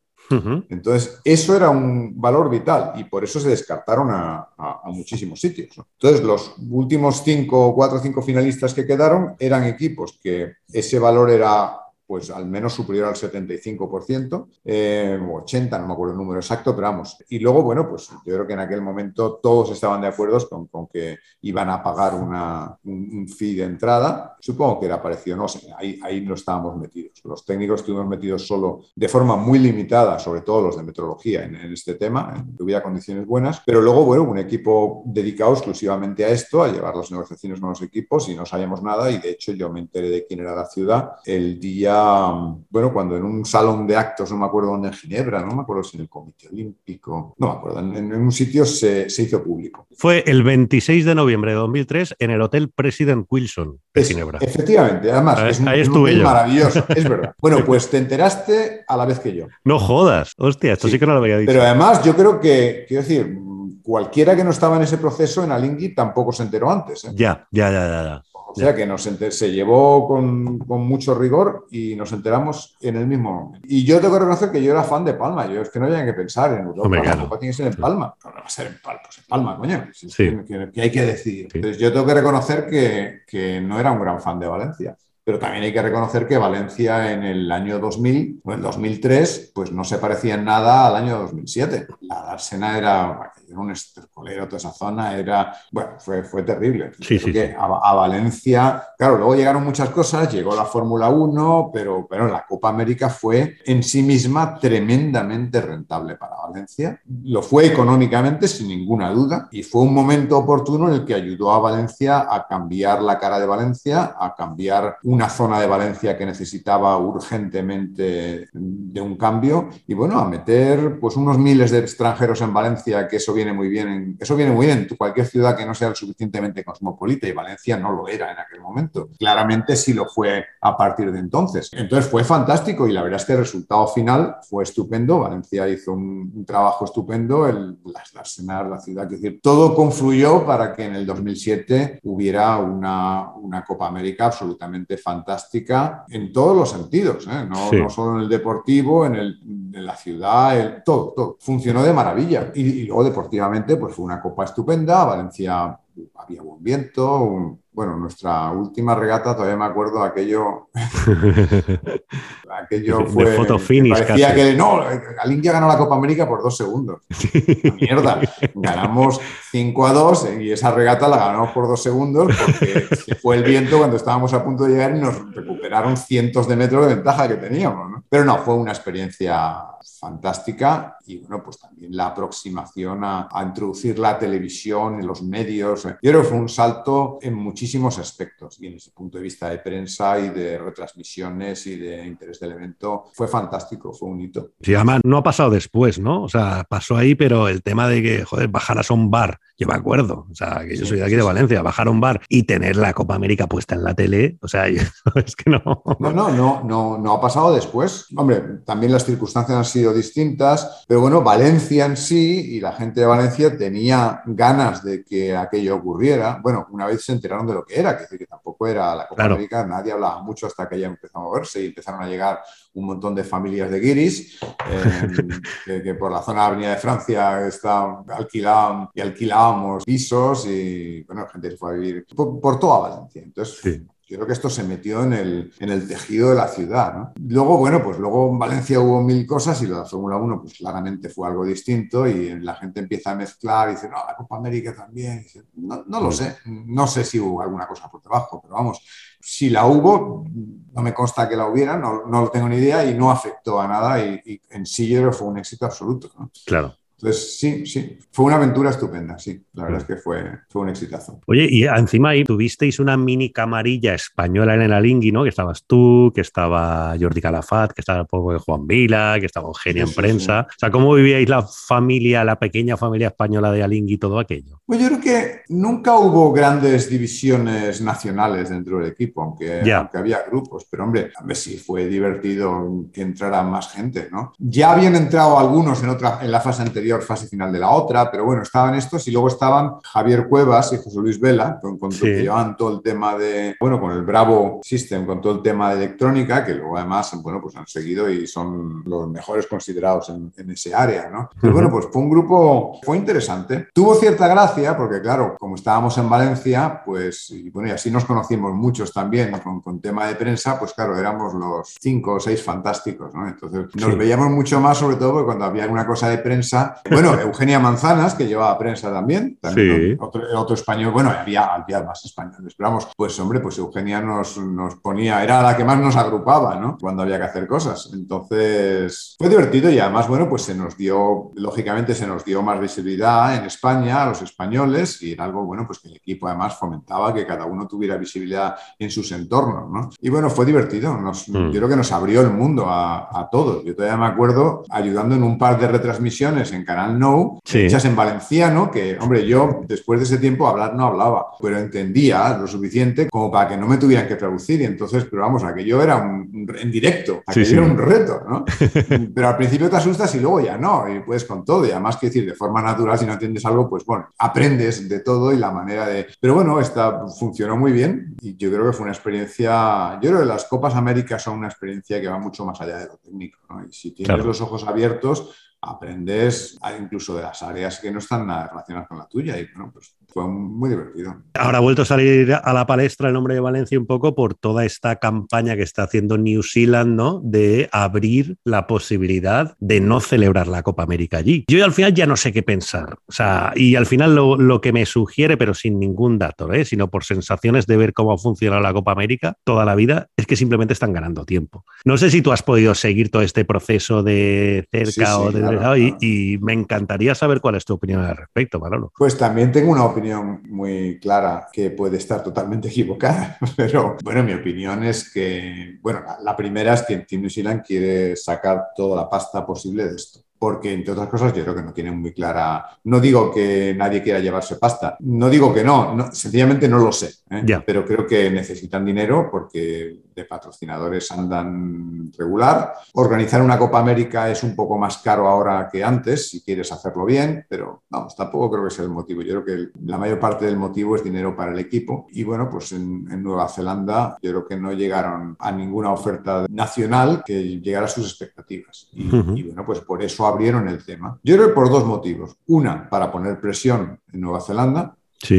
Entonces, eso era un valor vital y por eso se descartaron a, muchísimos sitios. Entonces, los últimos cinco, cuatro o cinco finalistas que quedaron eran equipos que ese valor era pues al menos superior al 75%, eh, 80, no me acuerdo el número exacto, pero vamos. Y luego, bueno, pues yo creo que en aquel momento todos estaban de acuerdo con, que iban a pagar una, un, fee de entrada. Supongo que era parecido, no sé, ahí, ahí no estábamos metidos. Los técnicos estuvimos metidos solo de forma muy limitada, sobre todo los de metrología en, este tema, en que hubiera condiciones buenas, pero luego, bueno, un equipo dedicado exclusivamente a esto, a llevar las negociaciones con los equipos y no sabíamos nada y de hecho yo me enteré de quién era la ciudad el día bueno, cuando en un salón de actos, no me acuerdo dónde, en Ginebra, no me acuerdo si en el Comité Olímpico, no me acuerdo, en, un sitio se, hizo público. Fue el 26 de noviembre de 2003 en el Hotel President Wilson de Ginebra. Efectivamente, además, es un, estuve maravilloso, es verdad. [laughs] Bueno, pues te enteraste a la vez que yo. No jodas, hostia, esto sí, que no lo había dicho. Pero además, yo creo que, quiero decir, cualquiera que no estaba en ese proceso en Alingui tampoco se enteró antes. ¿eh? Ya, ya, ya, ya. O sea que nos se llevó con, mucho rigor y nos enteramos en el mismo momento. Y yo tengo que reconocer que yo era fan de Palma. Yo es que no había que pensar en Europa. Europa tiene que ser en Palma. No, va a ser en Palma, pues en Palma, coño. Que, hay que decidir. Entonces yo tengo que reconocer que, que no era un gran fan de Valencia pero también hay que reconocer que Valencia en el año 2000 o en 2003 pues no se parecía en nada al año 2007. La Dársena era, era un estercolero, toda esa zona era, bueno, fue, fue terrible. Sí, sí, a, Valencia, claro, luego llegaron muchas cosas, llegó la Fórmula 1, pero, pero la Copa América fue en sí misma tremendamente rentable para Valencia. Lo fue económicamente, sin ninguna duda, y fue un momento oportuno en el que ayudó a Valencia a cambiar la cara de Valencia, a cambiar un una zona de Valencia que necesitaba urgentemente de un cambio y bueno, a meter pues unos miles de extranjeros en Valencia, que eso viene muy bien, en, eso viene muy bien en cualquier ciudad que no sea suficientemente cosmopolita y Valencia no lo era en aquel momento. Claramente sí lo fue a partir de entonces. Entonces fue fantástico y la verdad es que el resultado final fue estupendo. Valencia hizo un, trabajo estupendo, el, las, las la ciudad, decir, todo confluyó para que en el 2007 hubiera una, una Copa América absolutamente fantástica fantástica en todos los sentidos, ¿eh? no, solo en el deportivo, en, el, en la ciudad, todo, todo. Funcionó de maravilla. Y, y, luego deportivamente, pues fue una copa estupenda. Valencia había buen viento, bueno, nuestra última regata, todavía me acuerdo aquello. [laughs] aquello fue. De foto finish, parecía que no, ya ganó la Copa América por dos segundos. Mierda. Ganamos 5 a 2 y esa regata la ganamos por dos segundos porque se fue el viento cuando estábamos a punto de llegar y nos recuperaron cientos de metros de ventaja que teníamos. ¿no? Pero no, fue una experiencia fantástica y bueno, pues también la aproximación a, a introducir la televisión en los medios. Yo creo que fue un salto en muchísimos aspectos y en ese punto de vista de prensa y de retransmisiones y de interés del evento fue fantástico, fue un hito. Sí, además no ha pasado después, ¿no? O sea, pasó ahí, pero el tema de que, joder, bajaras a un bar, yo me acuerdo, o sea, que yo soy de aquí de Valencia, bajar a un bar y tener la Copa América puesta en la tele, o sea, [laughs] es que no. No, no, no, no, no ha pasado. Después, hombre, también las circunstancias han sido distintas, pero bueno, Valencia en sí y la gente de Valencia tenía ganas de que aquello ocurriera. Bueno, una vez se enteraron de lo que era, que, decir, que tampoco era la Copa América, nadie hablaba mucho hasta que ya empezó a moverse y empezaron a llegar un montón de familias de guiris [laughs] eh, que, por la zona de Avenida de Francia está alquilaban y alquilábamos pisos y bueno, gente se fue a vivir por, toda Valencia. Entonces, yo creo que esto se metió en el, en el tejido de la ciudad. ¿no? Luego, bueno, pues luego en Valencia hubo mil cosas y la Fórmula 1, pues claramente fue algo distinto y la gente empieza a mezclar y dice, no, la Copa América también. no, no, lo sé, no sé si hubo alguna cosa por debajo, pero vamos, si la hubo, no me consta que la hubiera, no, no lo tengo ni idea y no afectó a nada y, en sí yo creo que fue un éxito absoluto. ¿no? Claro. Entonces, sí, sí, fue una aventura estupenda, sí, la verdad es que fue, fue un exitazo. Oye, y encima ahí tuvisteis una mini camarilla española en el Alingui, ¿no? Que estabas tú, que estaba Jordi Calafat, que estaba el poco de Juan Vila, que estaba Eugenia en prensa. O sea, ¿cómo vivíais la familia, la pequeña familia española de Alingui y todo aquello? Pues yo creo que nunca hubo grandes divisiones nacionales dentro del equipo, aunque, aunque había grupos, pero hombre, a ver si fue divertido que entrara más gente, ¿no? Ya habían entrado algunos en, otra, en la fase anterior fase final de la otra, pero bueno, estaban estos y luego estaban Javier Cuevas y José Luis Vela, con, con que llevaban todo el tema de, bueno, con el Bravo System, con todo el tema de electrónica, que luego además, bueno, pues han seguido y son los mejores considerados en, ese área, ¿no? Pero bueno, pues fue un grupo, fue interesante. Tuvo cierta gracia, porque claro, como estábamos en Valencia, pues, y bueno, y así nos conocimos muchos también con, con tema de prensa, pues claro, éramos los cinco o seis fantásticos, ¿no? Entonces nos veíamos mucho más, sobre todo cuando había alguna cosa de prensa, [laughs] bueno, Eugenia Manzanas, que llevaba prensa también, también otro, español, bueno, había, había más españoles, pero vamos, pues hombre, pues Eugenia nos, nos ponía, era la que más nos agrupaba, ¿no? Cuando había que hacer cosas. Entonces, fue divertido y además, bueno, pues se nos dio, lógicamente se nos dio más visibilidad en España a los españoles y era algo, bueno, pues que el equipo además fomentaba que cada uno tuviera visibilidad en sus entornos, ¿no? Y bueno, fue divertido, nos, mm. yo creo que nos abrió el mundo a, a todos. Yo todavía me acuerdo ayudando en un par de retransmisiones en Canal No, hechas en valenciano, que, hombre, yo después de ese tiempo hablar no hablaba, pero entendía lo suficiente como para que no me tuvieran que traducir. Y entonces, pero vamos, aquello era un, en directo, aquello era un reto, ¿no? [laughs] pero al principio te asustas y luego ya no, y puedes con todo. Y además, que decir, de forma natural, si no entiendes algo, pues bueno, aprendes de todo y la manera de... Pero bueno, esta funcionó muy bien y yo creo que fue una experiencia, yo creo que las Copas Américas son una experiencia que va mucho más allá de lo técnico, ¿no? Y si tienes los ojos abiertos, aprendes incluso de las áreas que no están nada relacionadas con la tuya y bueno, pues fue muy divertido. Ahora ha vuelto a salir a la palestra el nombre de Valencia un poco por toda esta campaña que está haciendo New Zealand, ¿no? De abrir la posibilidad de no celebrar la Copa América allí. Yo al final ya no sé qué pensar. O sea, y al final lo, que me sugiere, pero sin ningún dato, ¿eh? sino por sensaciones de ver cómo ha funcionado la Copa América toda la vida, es que simplemente están ganando tiempo. No sé si tú has podido seguir todo este proceso de cerca o de... Y, y, me encantaría saber cuál es tu opinión al respecto, Manolo. Pues también tengo una opinión muy clara que puede estar totalmente [laughs] equivocada, pero bueno, mi opinión es que, bueno, la, primera es que Team New Zealand quiere sacar toda la pasta posible de esto porque entre otras cosas yo creo que no tienen muy clara, no digo que nadie quiera llevarse pasta, no digo que no, sencillamente no lo sé, ¿eh? pero creo que necesitan dinero porque de patrocinadores andan regular. Organizar una Copa América es un poco más caro ahora que antes, si quieres hacerlo bien, pero vamos, tampoco creo que sea el motivo. Yo creo que la mayor parte del motivo es dinero para el equipo. Y bueno, pues en, Nueva Zelanda yo creo que no llegaron a ninguna oferta nacional que llegara a sus expectativas. Y, y bueno, pues por eso abrieron el tema. Yo creo que por dos motivos. Una, para poner presión en Nueva Zelanda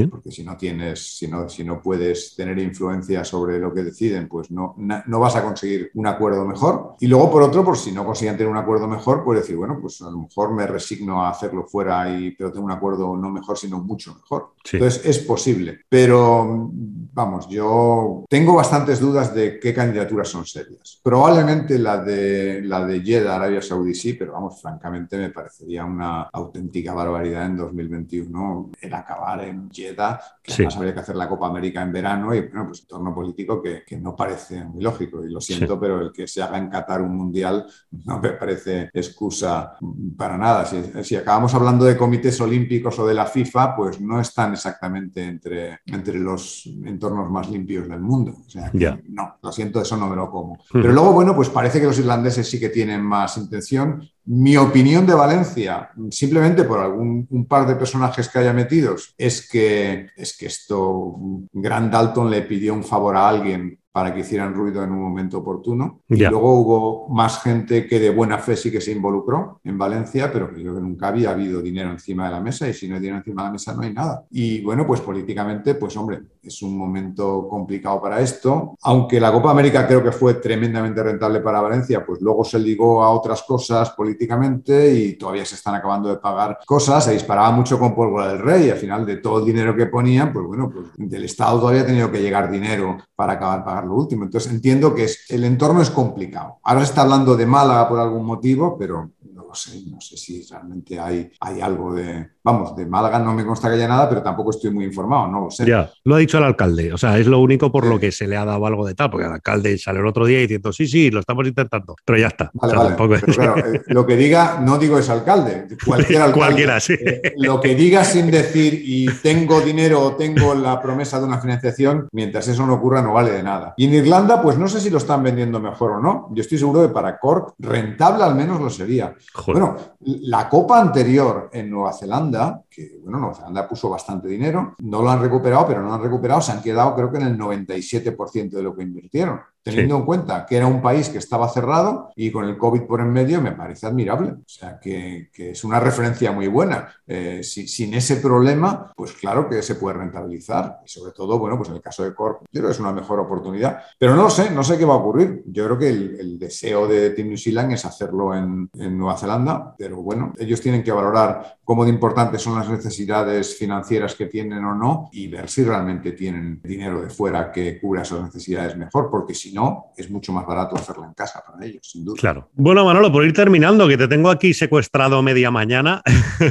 porque si no tienes, si no, si no puedes tener influencia sobre lo que deciden, pues no, no vas a conseguir un acuerdo mejor. Y luego, por otro, por si no consiguen tener un acuerdo mejor, puedes decir, bueno, pues a lo mejor me resigno a hacerlo fuera, y, pero tengo un acuerdo no mejor, sino mucho mejor. Entonces, es posible. Pero, vamos, yo tengo bastantes dudas de qué candidaturas son serias. Probablemente la de, la de Jeddah, Arabia Saudí, sí, pero vamos, francamente me parecería una auténtica barbaridad en 2021 el acabar en Jeddah, que además habría que hacer la Copa América en verano y bueno, pues entorno político que, que no parece muy lógico. Y lo siento, pero el que se haga en Qatar un mundial no me parece excusa para nada. Si, si, acabamos hablando de comités olímpicos o de la FIFA, pues no están exactamente entre, entre los entornos más limpios del mundo. O sea, no, lo siento, eso no me lo como. Pero luego, bueno, pues parece que los irlandeses sí que tienen más intención. Mi opinión de Valencia, simplemente por algún un par de personajes que haya metidos, es que, es que esto, Grant Dalton le pidió un favor a alguien para que hicieran ruido en un momento oportuno. Y luego hubo más gente que de buena fe sí que se involucró en Valencia, pero creo que nunca había habido dinero encima de la mesa y si no hay dinero encima de la mesa no hay nada. Y bueno, pues políticamente, pues hombre, es un momento complicado para esto. Aunque la Copa América creo que fue tremendamente rentable para Valencia, pues luego se ligó a otras cosas políticamente y todavía se están acabando de pagar cosas. Se disparaba mucho con pólvora del rey y al final de todo el dinero que ponían, pues bueno, pues del Estado todavía ha tenido que llegar dinero para acabar pagando lo último. Entonces entiendo que es, el entorno es complicado. Ahora está hablando de Málaga por algún motivo, pero lo sé, no sé si realmente hay, hay algo de, Vamos, de Málaga no me consta que haya nada, pero tampoco estoy muy informado, no lo sé. Ya, lo ha dicho el alcalde, o sea, es lo único por lo que se le ha dado algo de tal, porque el alcalde sale el otro día diciendo, sí, sí, lo estamos intentando, pero ya está. Vale, vale. Pero claro, eh, lo que diga, no digo es alcalde, cualquier [laughs] alcalde. Cualquiera, sí. Eh, lo que diga sin decir y tengo dinero o tengo la promesa de una financiación, mientras eso no ocurra, no vale de nada. Y en Irlanda, pues no sé si lo están vendiendo mejor o no. Yo estoy seguro de para Cork, rentable al menos lo sería. Bueno, la copa anterior en Nueva Zelanda, que bueno, Nueva Zelanda puso bastante dinero, no lo han recuperado, pero no lo han recuperado, se han quedado creo que en el 97% de lo que invirtieron teniendo en cuenta que era un país que estaba cerrado y con el COVID por en medio, me parece admirable. O sea, que, es una referencia muy buena. Eh, sin ese problema, pues claro que se puede rentabilizar. Y sobre todo, bueno, pues en el caso de Corp, yo creo que es una mejor oportunidad. Pero no sé, no sé qué va a ocurrir. Yo creo que el, deseo de Team New Zealand es hacerlo en, en Nueva Zelanda, pero bueno, ellos tienen que valorar cómo de importantes son las necesidades financieras que tienen o no y ver si realmente tienen dinero de fuera que cubra esas necesidades mejor, porque si no, es mucho más barato hacerla en casa para ellos, sin duda. Claro. Bueno, Manolo, por ir terminando, que te tengo aquí secuestrado media mañana,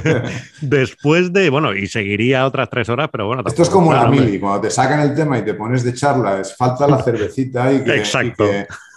[laughs] después de, bueno, y seguiría otras tres horas, pero bueno. Esto es como la mili, cuando te sacan el tema y te pones de charla, es falta la cervecita y que, Exacto.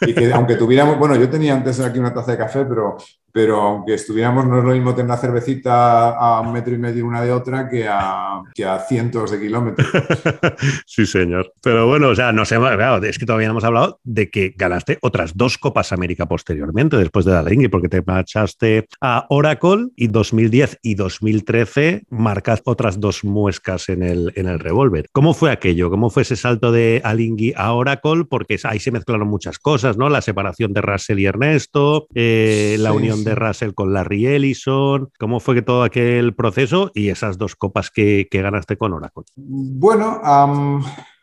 y que aunque tuviéramos, bueno, yo tenía antes aquí una taza de café, pero pero aunque estuviéramos, no es lo mismo tener una cervecita a un metro y medio una de otra que a, que a cientos de kilómetros. [laughs] sí, señor. Pero bueno, o sea, no sé, es que todavía no hemos hablado de que ganaste otras dos Copas América posteriormente, después de la porque te marchaste a Oracle y 2010 y 2013 marcas otras dos muescas en el, en el revólver. ¿Cómo fue aquello? ¿Cómo fue ese salto de Alingui a Oracle? Porque ahí se mezclaron muchas cosas, ¿no? La separación de Russell y Ernesto, eh, la unión de Russell con Larry Ellison? ¿Cómo fue que todo aquel proceso y esas dos copas que, ganaste con Oracle? Bueno,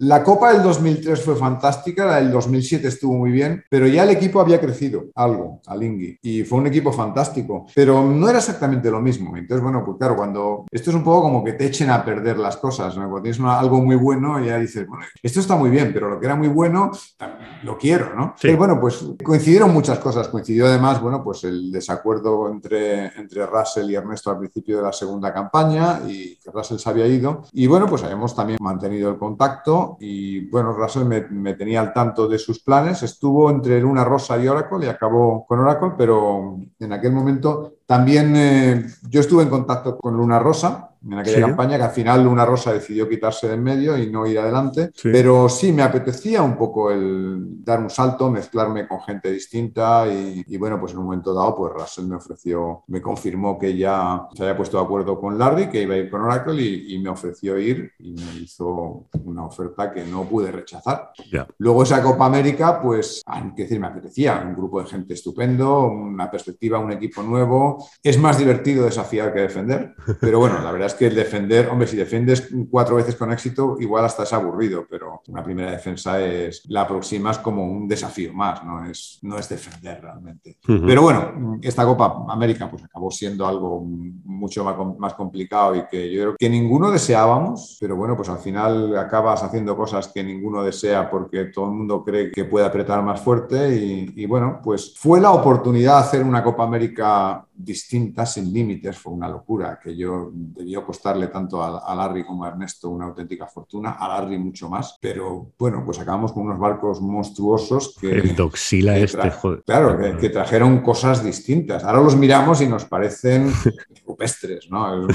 la copa del 2003 fue fantástica, la del 2007 estuvo muy bien, pero ya el equipo había crecido algo, al Ingui, y fue un equipo fantástico, pero no era exactamente lo mismo. Entonces, bueno, pues claro, cuando esto es un poco como que te echen a perder las cosas, cuando tienes algo muy bueno, ya dices, bueno, esto está muy bien, pero lo que era muy bueno, lo quiero, ¿no? Sí. bueno, pues coincidieron muchas cosas, coincidió además, bueno, pues el desacuerdo entre, entre Russell y Ernesto al principio de la segunda campaña y que Russell se había ido. Y bueno, pues habíamos también mantenido el contacto y bueno, Russell me, tenía al tanto de sus planes. Estuvo entre Luna Rosa y Oracle y acabó con Oracle, pero en aquel momento también eh, yo estuve en contacto con Luna Rosa en aquella campaña, que al final Luna Rosa decidió quitarse de en medio y no ir adelante. Pero sí, me apetecía un poco el dar un salto, mezclarme con gente distinta y, bueno, pues en un momento dado, pues Russell me ofreció, me confirmó que ya se había puesto de acuerdo con Larry, que iba a ir con Oracle y, me ofreció ir y me hizo una oferta que no pude rechazar. Luego esa Copa América, pues, hay que decir, me apetecía, un grupo de gente estupendo, una perspectiva, un equipo nuevo. Es más divertido desafiar que defender, pero bueno, la verdad es que el defender, hombre, si defiendes cuatro veces con éxito, igual hasta es aburrido, pero una primera defensa es, la aproximas como un desafío más, no es, no es defender realmente. Pero bueno, esta Copa América pues acabó siendo algo mucho más, más complicado y que yo creo que ninguno deseábamos, pero bueno, pues al final acabas haciendo cosas que ninguno desea porque todo el mundo cree que puede apretar más fuerte y, y bueno, pues fue la oportunidad de hacer una Copa América distinta, sin límites, fue una locura, que yo debió costarle tanto a, Larry como a Ernesto una auténtica fortuna, a Larry mucho más, pero bueno, pues acabamos con unos barcos monstruosos que... El Doxila este, joder. Claro, que, trajeron cosas distintas. Ahora los miramos y nos parecen [laughs] rupestres, ¿no?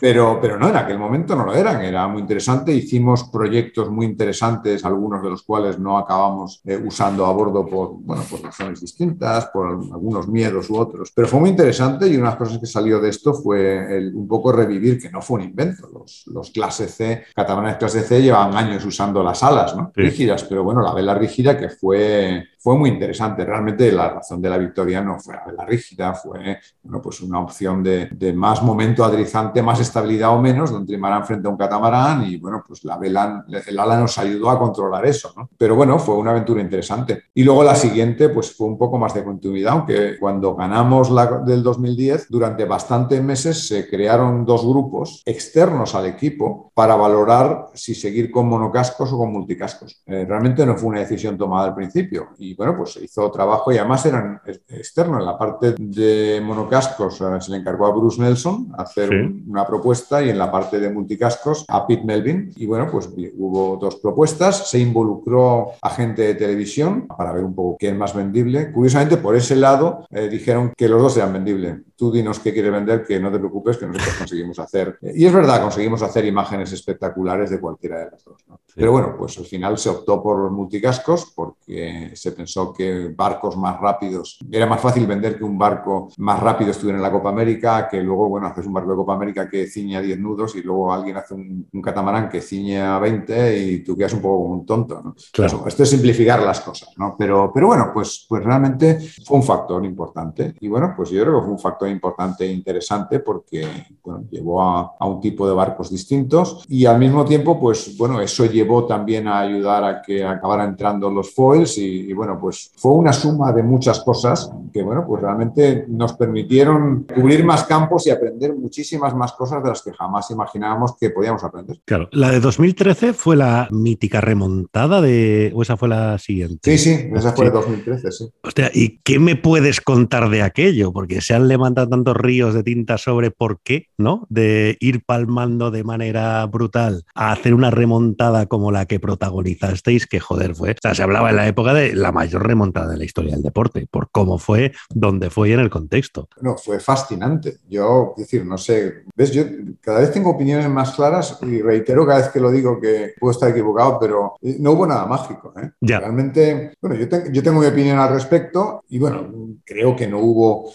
Pero, pero no, en aquel momento no lo eran, era muy interesante, hicimos proyectos muy interesantes, algunos de los cuales no acabamos eh, usando a bordo por, bueno, por razones distintas, por algunos miedos u otros, pero fue muy interesante y una de las cosas que salió de esto fue un poco revivir, que no fue un invento, los, los clase C, catamanes clase C llevan años usando las alas ¿no? rígidas, pero bueno, la vela rígida que fue fue muy interesante. Realmente la razón de la victoria no fue la vela rígida, fue bueno, pues una opción de, de, más momento adrizante, más estabilidad o menos, donde trimarán frente a un catamarán y bueno, pues la vela, el ala nos ayudó a controlar eso. ¿no? Pero bueno, fue una aventura interesante. Y luego la siguiente, pues fue un poco más de continuidad, aunque cuando ganamos la del 2010, durante bastantes meses se crearon dos grupos externos al equipo para valorar si seguir con monocascos o con multicascos. Eh, realmente no fue una decisión tomada al principio. Y y bueno, pues se hizo trabajo y además eran externos. En la parte de monocascos eh, se le encargó a Bruce Nelson hacer una propuesta y en la parte de multicascos a Pete Melvin. Y bueno, pues hubo dos propuestas. Se involucró a gente de televisión para ver un poco qué es más vendible. Curiosamente, por ese lado eh, dijeron que los dos eran vendibles. Tú dinos qué quieres vender, que no te preocupes, que nosotros conseguimos hacer. Y es verdad, conseguimos hacer imágenes espectaculares de cualquiera de las dos. Pero bueno, pues al final se optó por los multicascos porque se pensó que barcos más rápidos, era más fácil vender que un barco más rápido estuviera en la Copa América, que luego, bueno, haces un barco de Copa América que ciñe a 10 nudos y luego alguien hace un, catamarán que ciñe a 20 y tú quedas un poco como un tonto, ¿no? Claro. esto es simplificar las cosas, ¿no? Pero, pero bueno, pues, pues realmente fue un factor importante y bueno, pues yo creo que fue un factor importante e interesante porque, bueno, llevó a, a un tipo de barcos distintos y al mismo tiempo, pues bueno, eso llevó también a ayudar a que acabara entrando los foils y bueno, pues fue una suma de muchas cosas que, bueno, pues realmente nos permitieron cubrir más campos y aprender muchísimas más cosas de las que jamás imaginábamos que podíamos aprender. Claro, la de 2013 fue la mítica remontada de, o esa fue la siguiente. Sí, sí, esa fue de 2013, sí. Hostia, ¿y qué me puedes contar de aquello? Porque se han levantado tantos ríos de tinta sobre por qué, ¿no? De ir palmando de manera brutal a hacer una remontada como la que protagonizasteis, que joder fue. O sea, se hablaba en la época de la mayor remontada de la historia del deporte, por cómo fue, dónde fue y en el contexto. No, fue fascinante. Yo, es decir, no sé, ves, yo cada vez tengo opiniones más claras y reitero cada vez que lo digo que puedo estar equivocado, pero eh, no hubo nada mágico. ¿eh? Realmente, bueno, yo, yo, tengo mi opinión al respecto y bueno, creo que no hubo,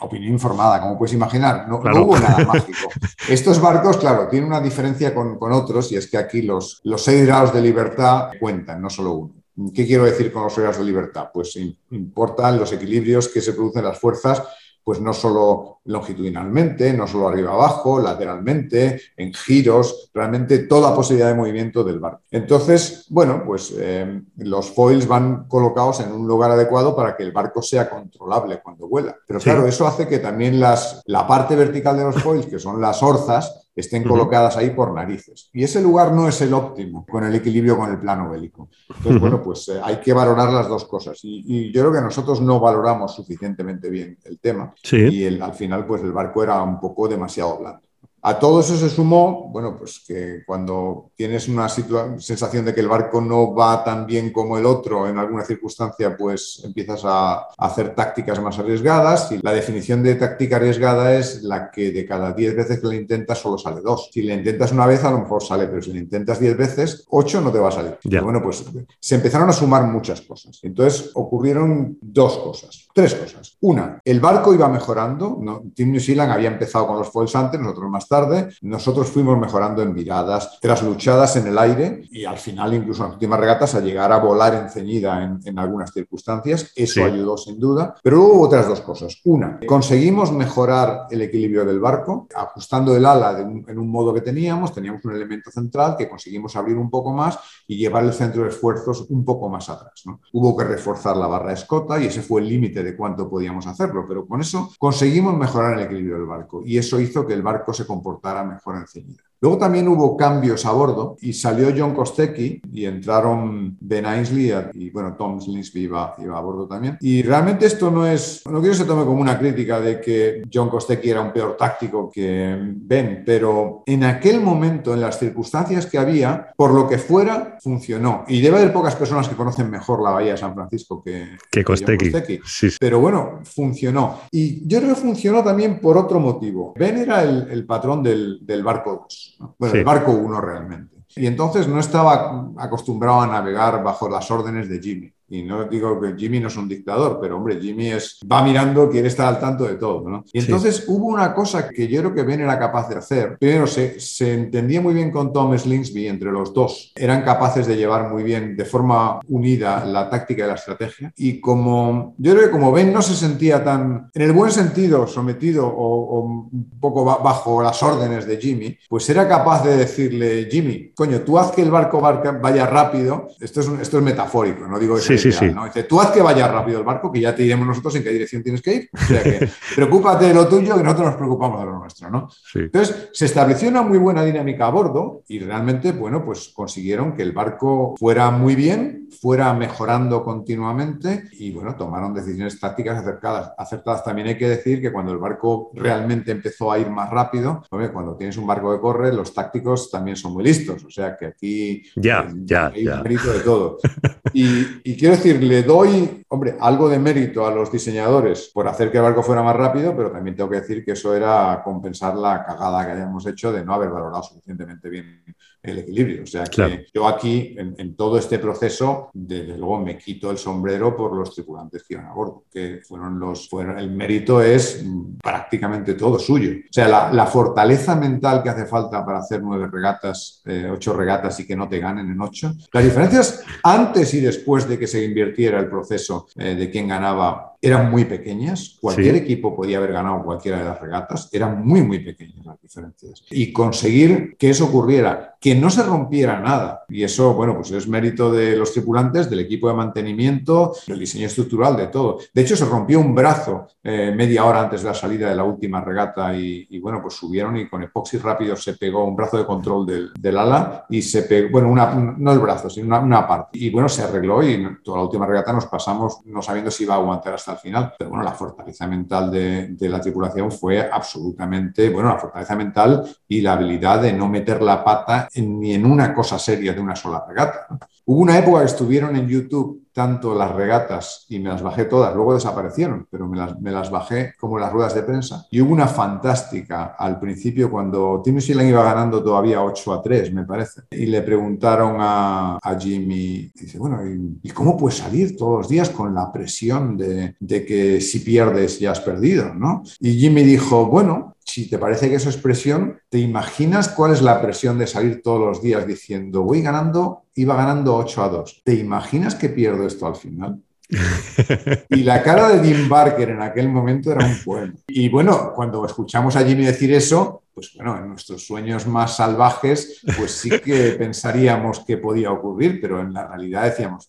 opinión informada, como puedes imaginar, no, hubo nada [laughs] mágico. Estos barcos, claro, tienen una diferencia con, con, otros y es que aquí los, los seis grados de libertad cuentan, no solo uno. ¿Qué quiero decir con los grados de libertad? Pues importan los equilibrios que se producen las fuerzas pues no solo longitudinalmente, no solo arriba abajo, lateralmente, en giros, realmente toda posibilidad de movimiento del barco. Entonces, bueno, pues eh, los foils van colocados en un lugar adecuado para que el barco sea controlable cuando vuela. Pero claro, eso hace que también las, la parte vertical de los foils, que son las orzas, estén colocadas ahí por narices. Y ese lugar no es el óptimo con el equilibrio con el plano bélico. Entonces, bueno, pues eh, hay que valorar las dos cosas. Y, yo creo que nosotros no valoramos suficientemente bien el tema. Y al final, pues el barco era un poco demasiado blando. A todo eso se sumó, bueno, pues que cuando tienes una sensación de que el barco no va tan bien como el otro en alguna circunstancia, pues empiezas a hacer tácticas más arriesgadas y la definición de táctica arriesgada es la que de cada 10 veces que la intentas solo sale dos. Si le intentas una vez a lo mejor sale, pero si le intentas 10 veces, 8 no te va a salir. Bueno, pues se empezaron a sumar muchas cosas. Entonces ocurrieron dos cosas, tres cosas. Una, el barco iba mejorando, Team New Zealand había empezado con los foils antes, nosotros más tarde. Nosotros fuimos mejorando en miradas, tras luchadas en el aire y al final, incluso en las últimas regatas, a llegar a volar enceñida en, en algunas circunstancias. Eso ayudó sin duda. Pero luego hubo otras dos cosas. Una, conseguimos mejorar el equilibrio del barco, ajustando el ala en un modo que teníamos, teníamos un elemento central que conseguimos abrir un poco más y llevar el centro de esfuerzos un poco más atrás. Hubo que reforzar la barra escota y ese fue el límite de cuánto podíamos hacerlo, pero con eso conseguimos mejorar el equilibrio del barco y eso hizo que el barco se comportara mejor enseguida. Luego también hubo cambios a bordo y salió John Kostecki y entraron Ben Ainsley y bueno, Tom Slingsby iba, iba, a bordo también. Y realmente esto no es, no quiero que se tome como una crítica de que John Kostecki era un peor táctico que Ben, pero en aquel momento, en las circunstancias que había, por lo que fuera, funcionó. Y debe haber pocas personas que conocen mejor la bahía de San Francisco que, que Kostecki. Pero bueno, funcionó. Y yo creo que funcionó también por otro motivo. Ben era el, el patrón del, del barco 2. Bueno, el barco 1 realmente. Y entonces no estaba acostumbrado a navegar bajo las órdenes de Jimmy. Y no digo que Jimmy no es un dictador, pero hombre, Jimmy es, va mirando, quiere estar al tanto de todo. ¿no? Y entonces hubo una cosa que yo creo que Ben era capaz de hacer. Primero, se, se entendía muy bien con Tom Slingsby entre los dos. Eran capaces de llevar muy bien, de forma unida, la táctica y la estrategia. Y como yo creo que como Ben no se sentía tan, en el buen sentido, sometido o, o un poco bajo las órdenes de Jimmy, pues era capaz de decirle, Jimmy, coño, tú haz que el barco vaya rápido. Esto es, esto es metafórico, no digo eso sí, sí. ¿no? Dice, tú haz que vaya rápido el barco, que ya te diremos nosotros en qué dirección tienes que ir. O sea que [laughs] preocúpate de lo tuyo, que nosotros nos preocupamos de lo nuestro, ¿no? Entonces, se estableció una muy buena dinámica a bordo y realmente, bueno, pues consiguieron que el barco fuera muy bien, fuera mejorando continuamente y, bueno, tomaron decisiones tácticas acertadas. acertadas. También hay que decir que cuando el barco realmente empezó a ir más rápido, cuando tienes un barco que corre, los tácticos también son muy listos. O sea que aquí ya, eh, ya, hay ya. un de todo. [laughs] Y, y quiero decir, le doy, hombre, algo de mérito a los diseñadores por hacer que el barco fuera más rápido, pero también tengo que decir que eso era compensar la cagada que hayamos hecho de no haber valorado suficientemente bien el equilibrio. O sea que Claro. yo aquí, en, en todo este proceso, desde luego me quito el sombrero por los tripulantes que iban a bordo, que fueron los, fueron, el mérito es mm, prácticamente todo suyo. O sea, la, la fortaleza mental que hace falta para hacer nueve regatas, eh, ocho regatas y que no te ganen en ocho. Las diferencias antes y después de que se invirtiera el proceso eh, de quién ganaba eran muy pequeñas. Cualquier Sí. equipo podía haber ganado cualquiera de las regatas. Eran muy, muy pequeñas las diferencias. Y conseguir que eso ocurriera, que no se rompiera nada. Y eso, bueno, pues es mérito de los tripulantes, del equipo de mantenimiento, del diseño estructural, de todo. De hecho, se rompió un brazo eh, media hora antes de la salida de la última regata y, y, bueno, pues subieron y con epoxi rápido se pegó un brazo de control del, del ala y se pegó, bueno, una, no el brazo, sino una, una parte. Y bueno, se arregló y toda la última regata nos pasamos no sabiendo si iba a aguantar hasta el final. Pero bueno, la fortaleza mental de, la tripulación fue absolutamente, bueno, la fortaleza mental y la habilidad de no meter la pata en- ni en una cosa seria de una sola regata. Hubo una época que estuvieron en YouTube tanto las regatas y me las bajé todas, luego desaparecieron, pero me las, me las bajé como las ruedas de prensa. Y hubo una fantástica al principio cuando Tim Sheehan iba ganando todavía 8 a 3, me parece. Y le preguntaron a, a Jimmy, dice, bueno, ¿y, y cómo puedes salir todos los días con la presión de, de que si pierdes ya has perdido? ¿no? Y Jimmy dijo, bueno, si te parece que eso es presión, ¿te imaginas cuál es la presión de salir todos los días diciendo, voy ganando, iba ganando 8 a 2? ¿Te imaginas que pierdo esto al final? [laughs] Y la cara de Jim Barker en aquel momento era un poema. Y bueno, cuando escuchamos a Jimmy decir eso, pues bueno, en nuestros sueños más salvajes, pues sí que pensaríamos que podía ocurrir, pero en la realidad decíamos.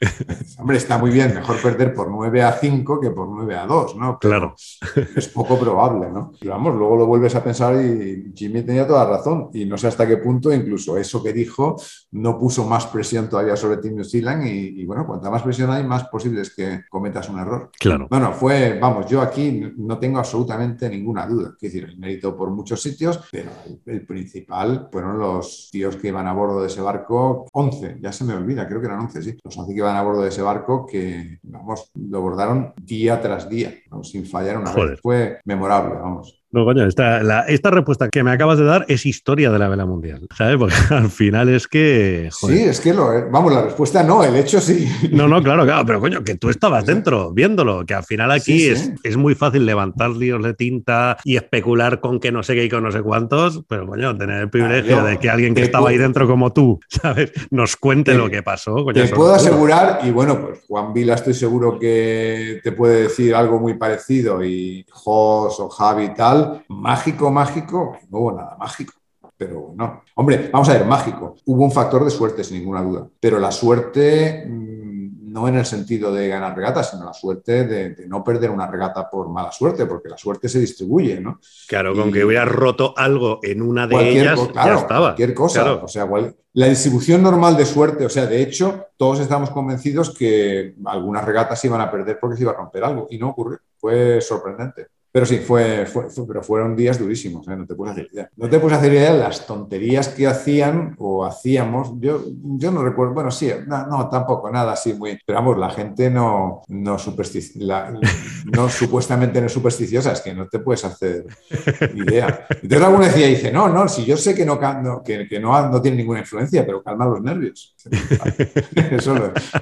[laughs] Hombre, está muy bien, mejor perder por 9 a 5 que por 9 a 2, ¿no? Pero Claro. [laughs] Es poco probable, ¿no? Pero vamos, luego lo vuelves a pensar y Jimmy tenía toda razón. Y no sé hasta qué punto incluso eso que dijo no puso más presión todavía sobre Tim New Zealand y, y, bueno, cuanta más presión hay, más posible es que cometas un error. Claro. Bueno, fue, vamos, yo aquí no tengo absolutamente ninguna duda. Es decir, el mérito por muchos sitios, pero el, el principal fueron los tíos que iban a bordo de ese barco, 11, ya se me olvida, creo que eran 11, sí. Los 11 que a bordo de ese barco que, vamos, lo bordaron día tras día, ¿no? sin fallar una Joder. vez. Fue memorable, vamos. No, coño, esta, esta respuesta que me acabas de dar es historia de la vela mundial, ¿sabes? Porque [laughs] al final es que... Sí, es que lo... Vamos, la respuesta no, el hecho sí. No, no, claro, claro, pero coño, que tú estabas dentro viéndolo, que al final aquí Es, es muy fácil levantar líos de tinta y especular con que no sé qué y con no sé cuántos, pero coño, tener el privilegio de que alguien que estaba ahí dentro como tú, [laughs] ¿sabes? Nos cuente lo que pasó. te puedo asegurar, y bueno, pues Juan Vila estoy seguro que te puede decir algo muy parecido, y Jos o Javi y tal, mágico, mágico, no hubo nada mágico pero no. Hombre, vamos a ver, mágico. Hubo un factor de suerte, sin ninguna duda, pero la suerte mm, no en el sentido de ganar regatas, sino la suerte de, no perder una regata por mala suerte, porque la suerte se distribuye, ¿no? Claro, con que hubieras roto algo en una de ellas, ya estaba. Cualquier cosa, o sea, la distribución normal de suerte, o sea, de hecho, todos estamos convencidos que algunas regatas iban a perder porque se iba a romper algo, y no ocurrió. Fue sorprendente. Pero sí, fue, fue, pero fueron días durísimos, ¿eh? no te puedes hacer idea. No te puedes hacer idea de las tonterías que hacían o hacíamos. Yo, yo no recuerdo, bueno, sí, no, tampoco, nada así muy. Pero vamos, la gente no, no, no [laughs] supuestamente no es supersticiosa, es que no te puedes hacer idea. Entonces alguno decía, dice, no, no, si yo sé que no, que, que no, no tiene ninguna influencia, pero calma los nervios. [laughs] Eso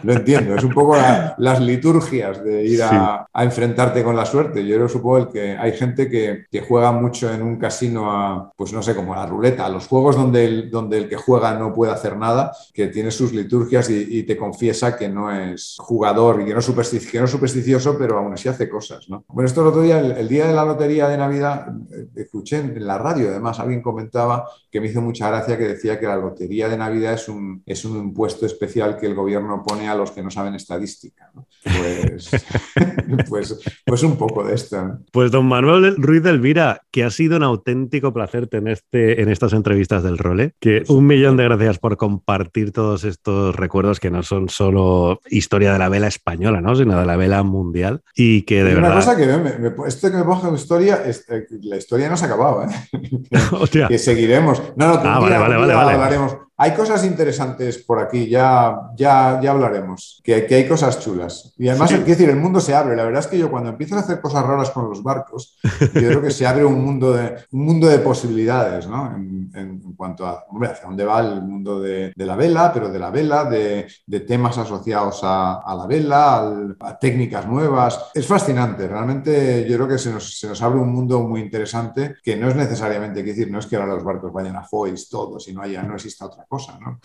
lo, entiendo, es un poco las liturgias de ir a, a enfrentarte con la suerte. Yo supongo el que hay gente que, juega mucho en un casino a, pues no sé, como la ruleta, los juegos donde el, donde el que juega no puede hacer nada, que tiene sus liturgias y, te confiesa que no es jugador y que no es, supersticioso, pero aún así hace cosas, ¿no? Bueno, esto el otro día, el, día de la lotería de Navidad, eh, escuché en la radio, además, alguien comentaba que me hizo mucha gracia que decía que la lotería de Navidad es un, es un impuesto especial que el gobierno pone a los que no saben estadística, Pues, [laughs] pues, pues un poco de esto. Pues don Manuel Ruiz de Elvira, que ha sido un auténtico placer tenerte en estas entrevistas del Role. Que un millón de gracias por compartir todos estos recuerdos que no son solo historia de la vela española, ¿no? sino de la vela mundial. Y que de verdad. Una cosa que me, esto que me ponga en historia, eh, la historia no se ha acabado, ¿eh? [laughs] que, seguiremos. No, no, ah, vale, vale, vale, hablaremos. Hay cosas interesantes por aquí, ya, ya, ya hablaremos, que, que hay cosas chulas. Y además, quiero decir, el mundo se abre. La verdad es que yo cuando empiezo a hacer cosas raras con los barcos, yo creo que se abre un mundo de, un mundo de posibilidades, ¿no? En, en, cuanto a, hombre, hacia dónde va el mundo de, de la vela, pero de la vela, de, de temas asociados a, a la vela, a técnicas nuevas. Es fascinante, realmente yo creo que se nos, se nos, abre un mundo muy interesante que no es necesariamente, quiero decir, no es que ahora los barcos vayan a foils todos y no, haya, no exista otra cosa. ¿no?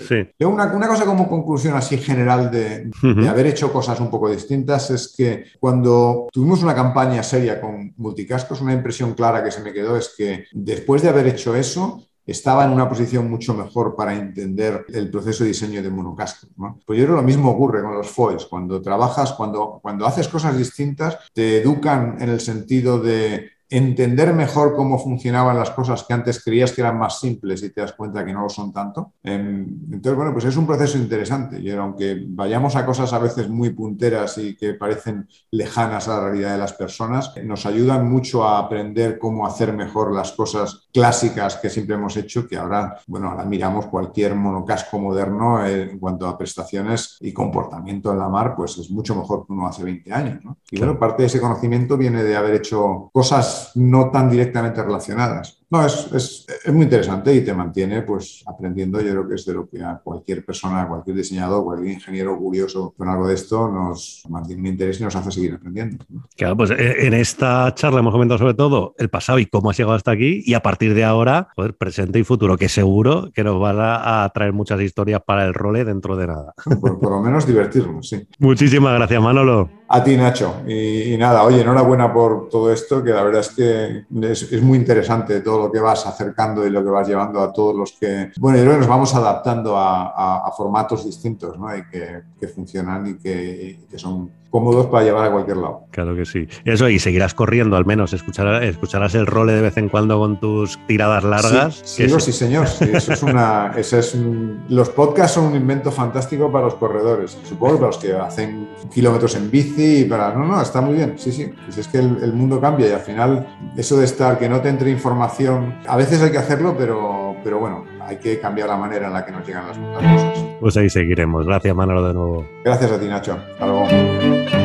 una, una, cosa como conclusión así general de, haber hecho cosas un poco distintas es que cuando tuvimos una campaña seria con multicascos, una impresión clara que se me quedó es que después de haber hecho eso, estaba en una posición mucho mejor para entender el proceso de diseño de monocasco. ¿no? Pues yo creo que lo mismo ocurre con los foils. Cuando trabajas, cuando, cuando haces cosas distintas, te educan en el sentido de entender mejor cómo funcionaban las cosas que antes creías que eran más simples y te das cuenta que no lo son tanto. Em, entonces, bueno, pues es un proceso interesante. Y aunque vayamos a cosas a veces muy punteras y que parecen lejanas a la realidad de las personas, nos ayudan mucho a aprender cómo hacer mejor las cosas clásicas que siempre hemos hecho, que ahora, bueno, ahora miramos cualquier monocasco moderno en cuanto a prestaciones y comportamiento en la mar, pues es mucho mejor que uno hace 20 años. Y bueno, parte de ese conocimiento viene de haber hecho cosas no tan directamente relacionadas. No, es, es, es, muy interesante y te mantiene pues aprendiendo. Yo creo que es de lo que a cualquier persona, cualquier diseñador, cualquier ingeniero curioso con algo de esto nos mantiene un interés y nos hace seguir aprendiendo. Claro, pues eh, en esta charla hemos comentado sobre todo el pasado y cómo has llegado hasta aquí y a partir de ahora, pues, presente y futuro, que seguro que nos van a, traer muchas historias para el role dentro de nada. [laughs] Por, por lo menos divertirnos, sí. Muchísimas gracias, Manolo. A ti, Nacho. Y, nada, oye, enhorabuena por todo esto, que la verdad es que es, es muy interesante todo lo que vas acercando y lo que vas llevando a todos los que, bueno, yo creo nos vamos adaptando a, formatos distintos, ¿no? Y que, funcionan y que son cómodos para llevar a cualquier lado. Claro que sí. Eso, y seguirás corriendo al menos, escucharás, escucharás el role de vez en cuando con tus tiradas largas. Sí, sí, señor. eso es una, es los podcasts son un invento fantástico para los corredores, supongo para los que hacen kilómetros en bici y para... No, no, está muy bien, sí, sí. Pues es que el, mundo cambia y al final eso de estar, que no te entre información, a veces hay que hacerlo, pero, pero bueno, hay que cambiar la manera en la que nos llegan las, cosas. Pues ahí seguiremos. Gracias, Manolo, de nuevo. Gracias a ti, Nacho. Hasta luego.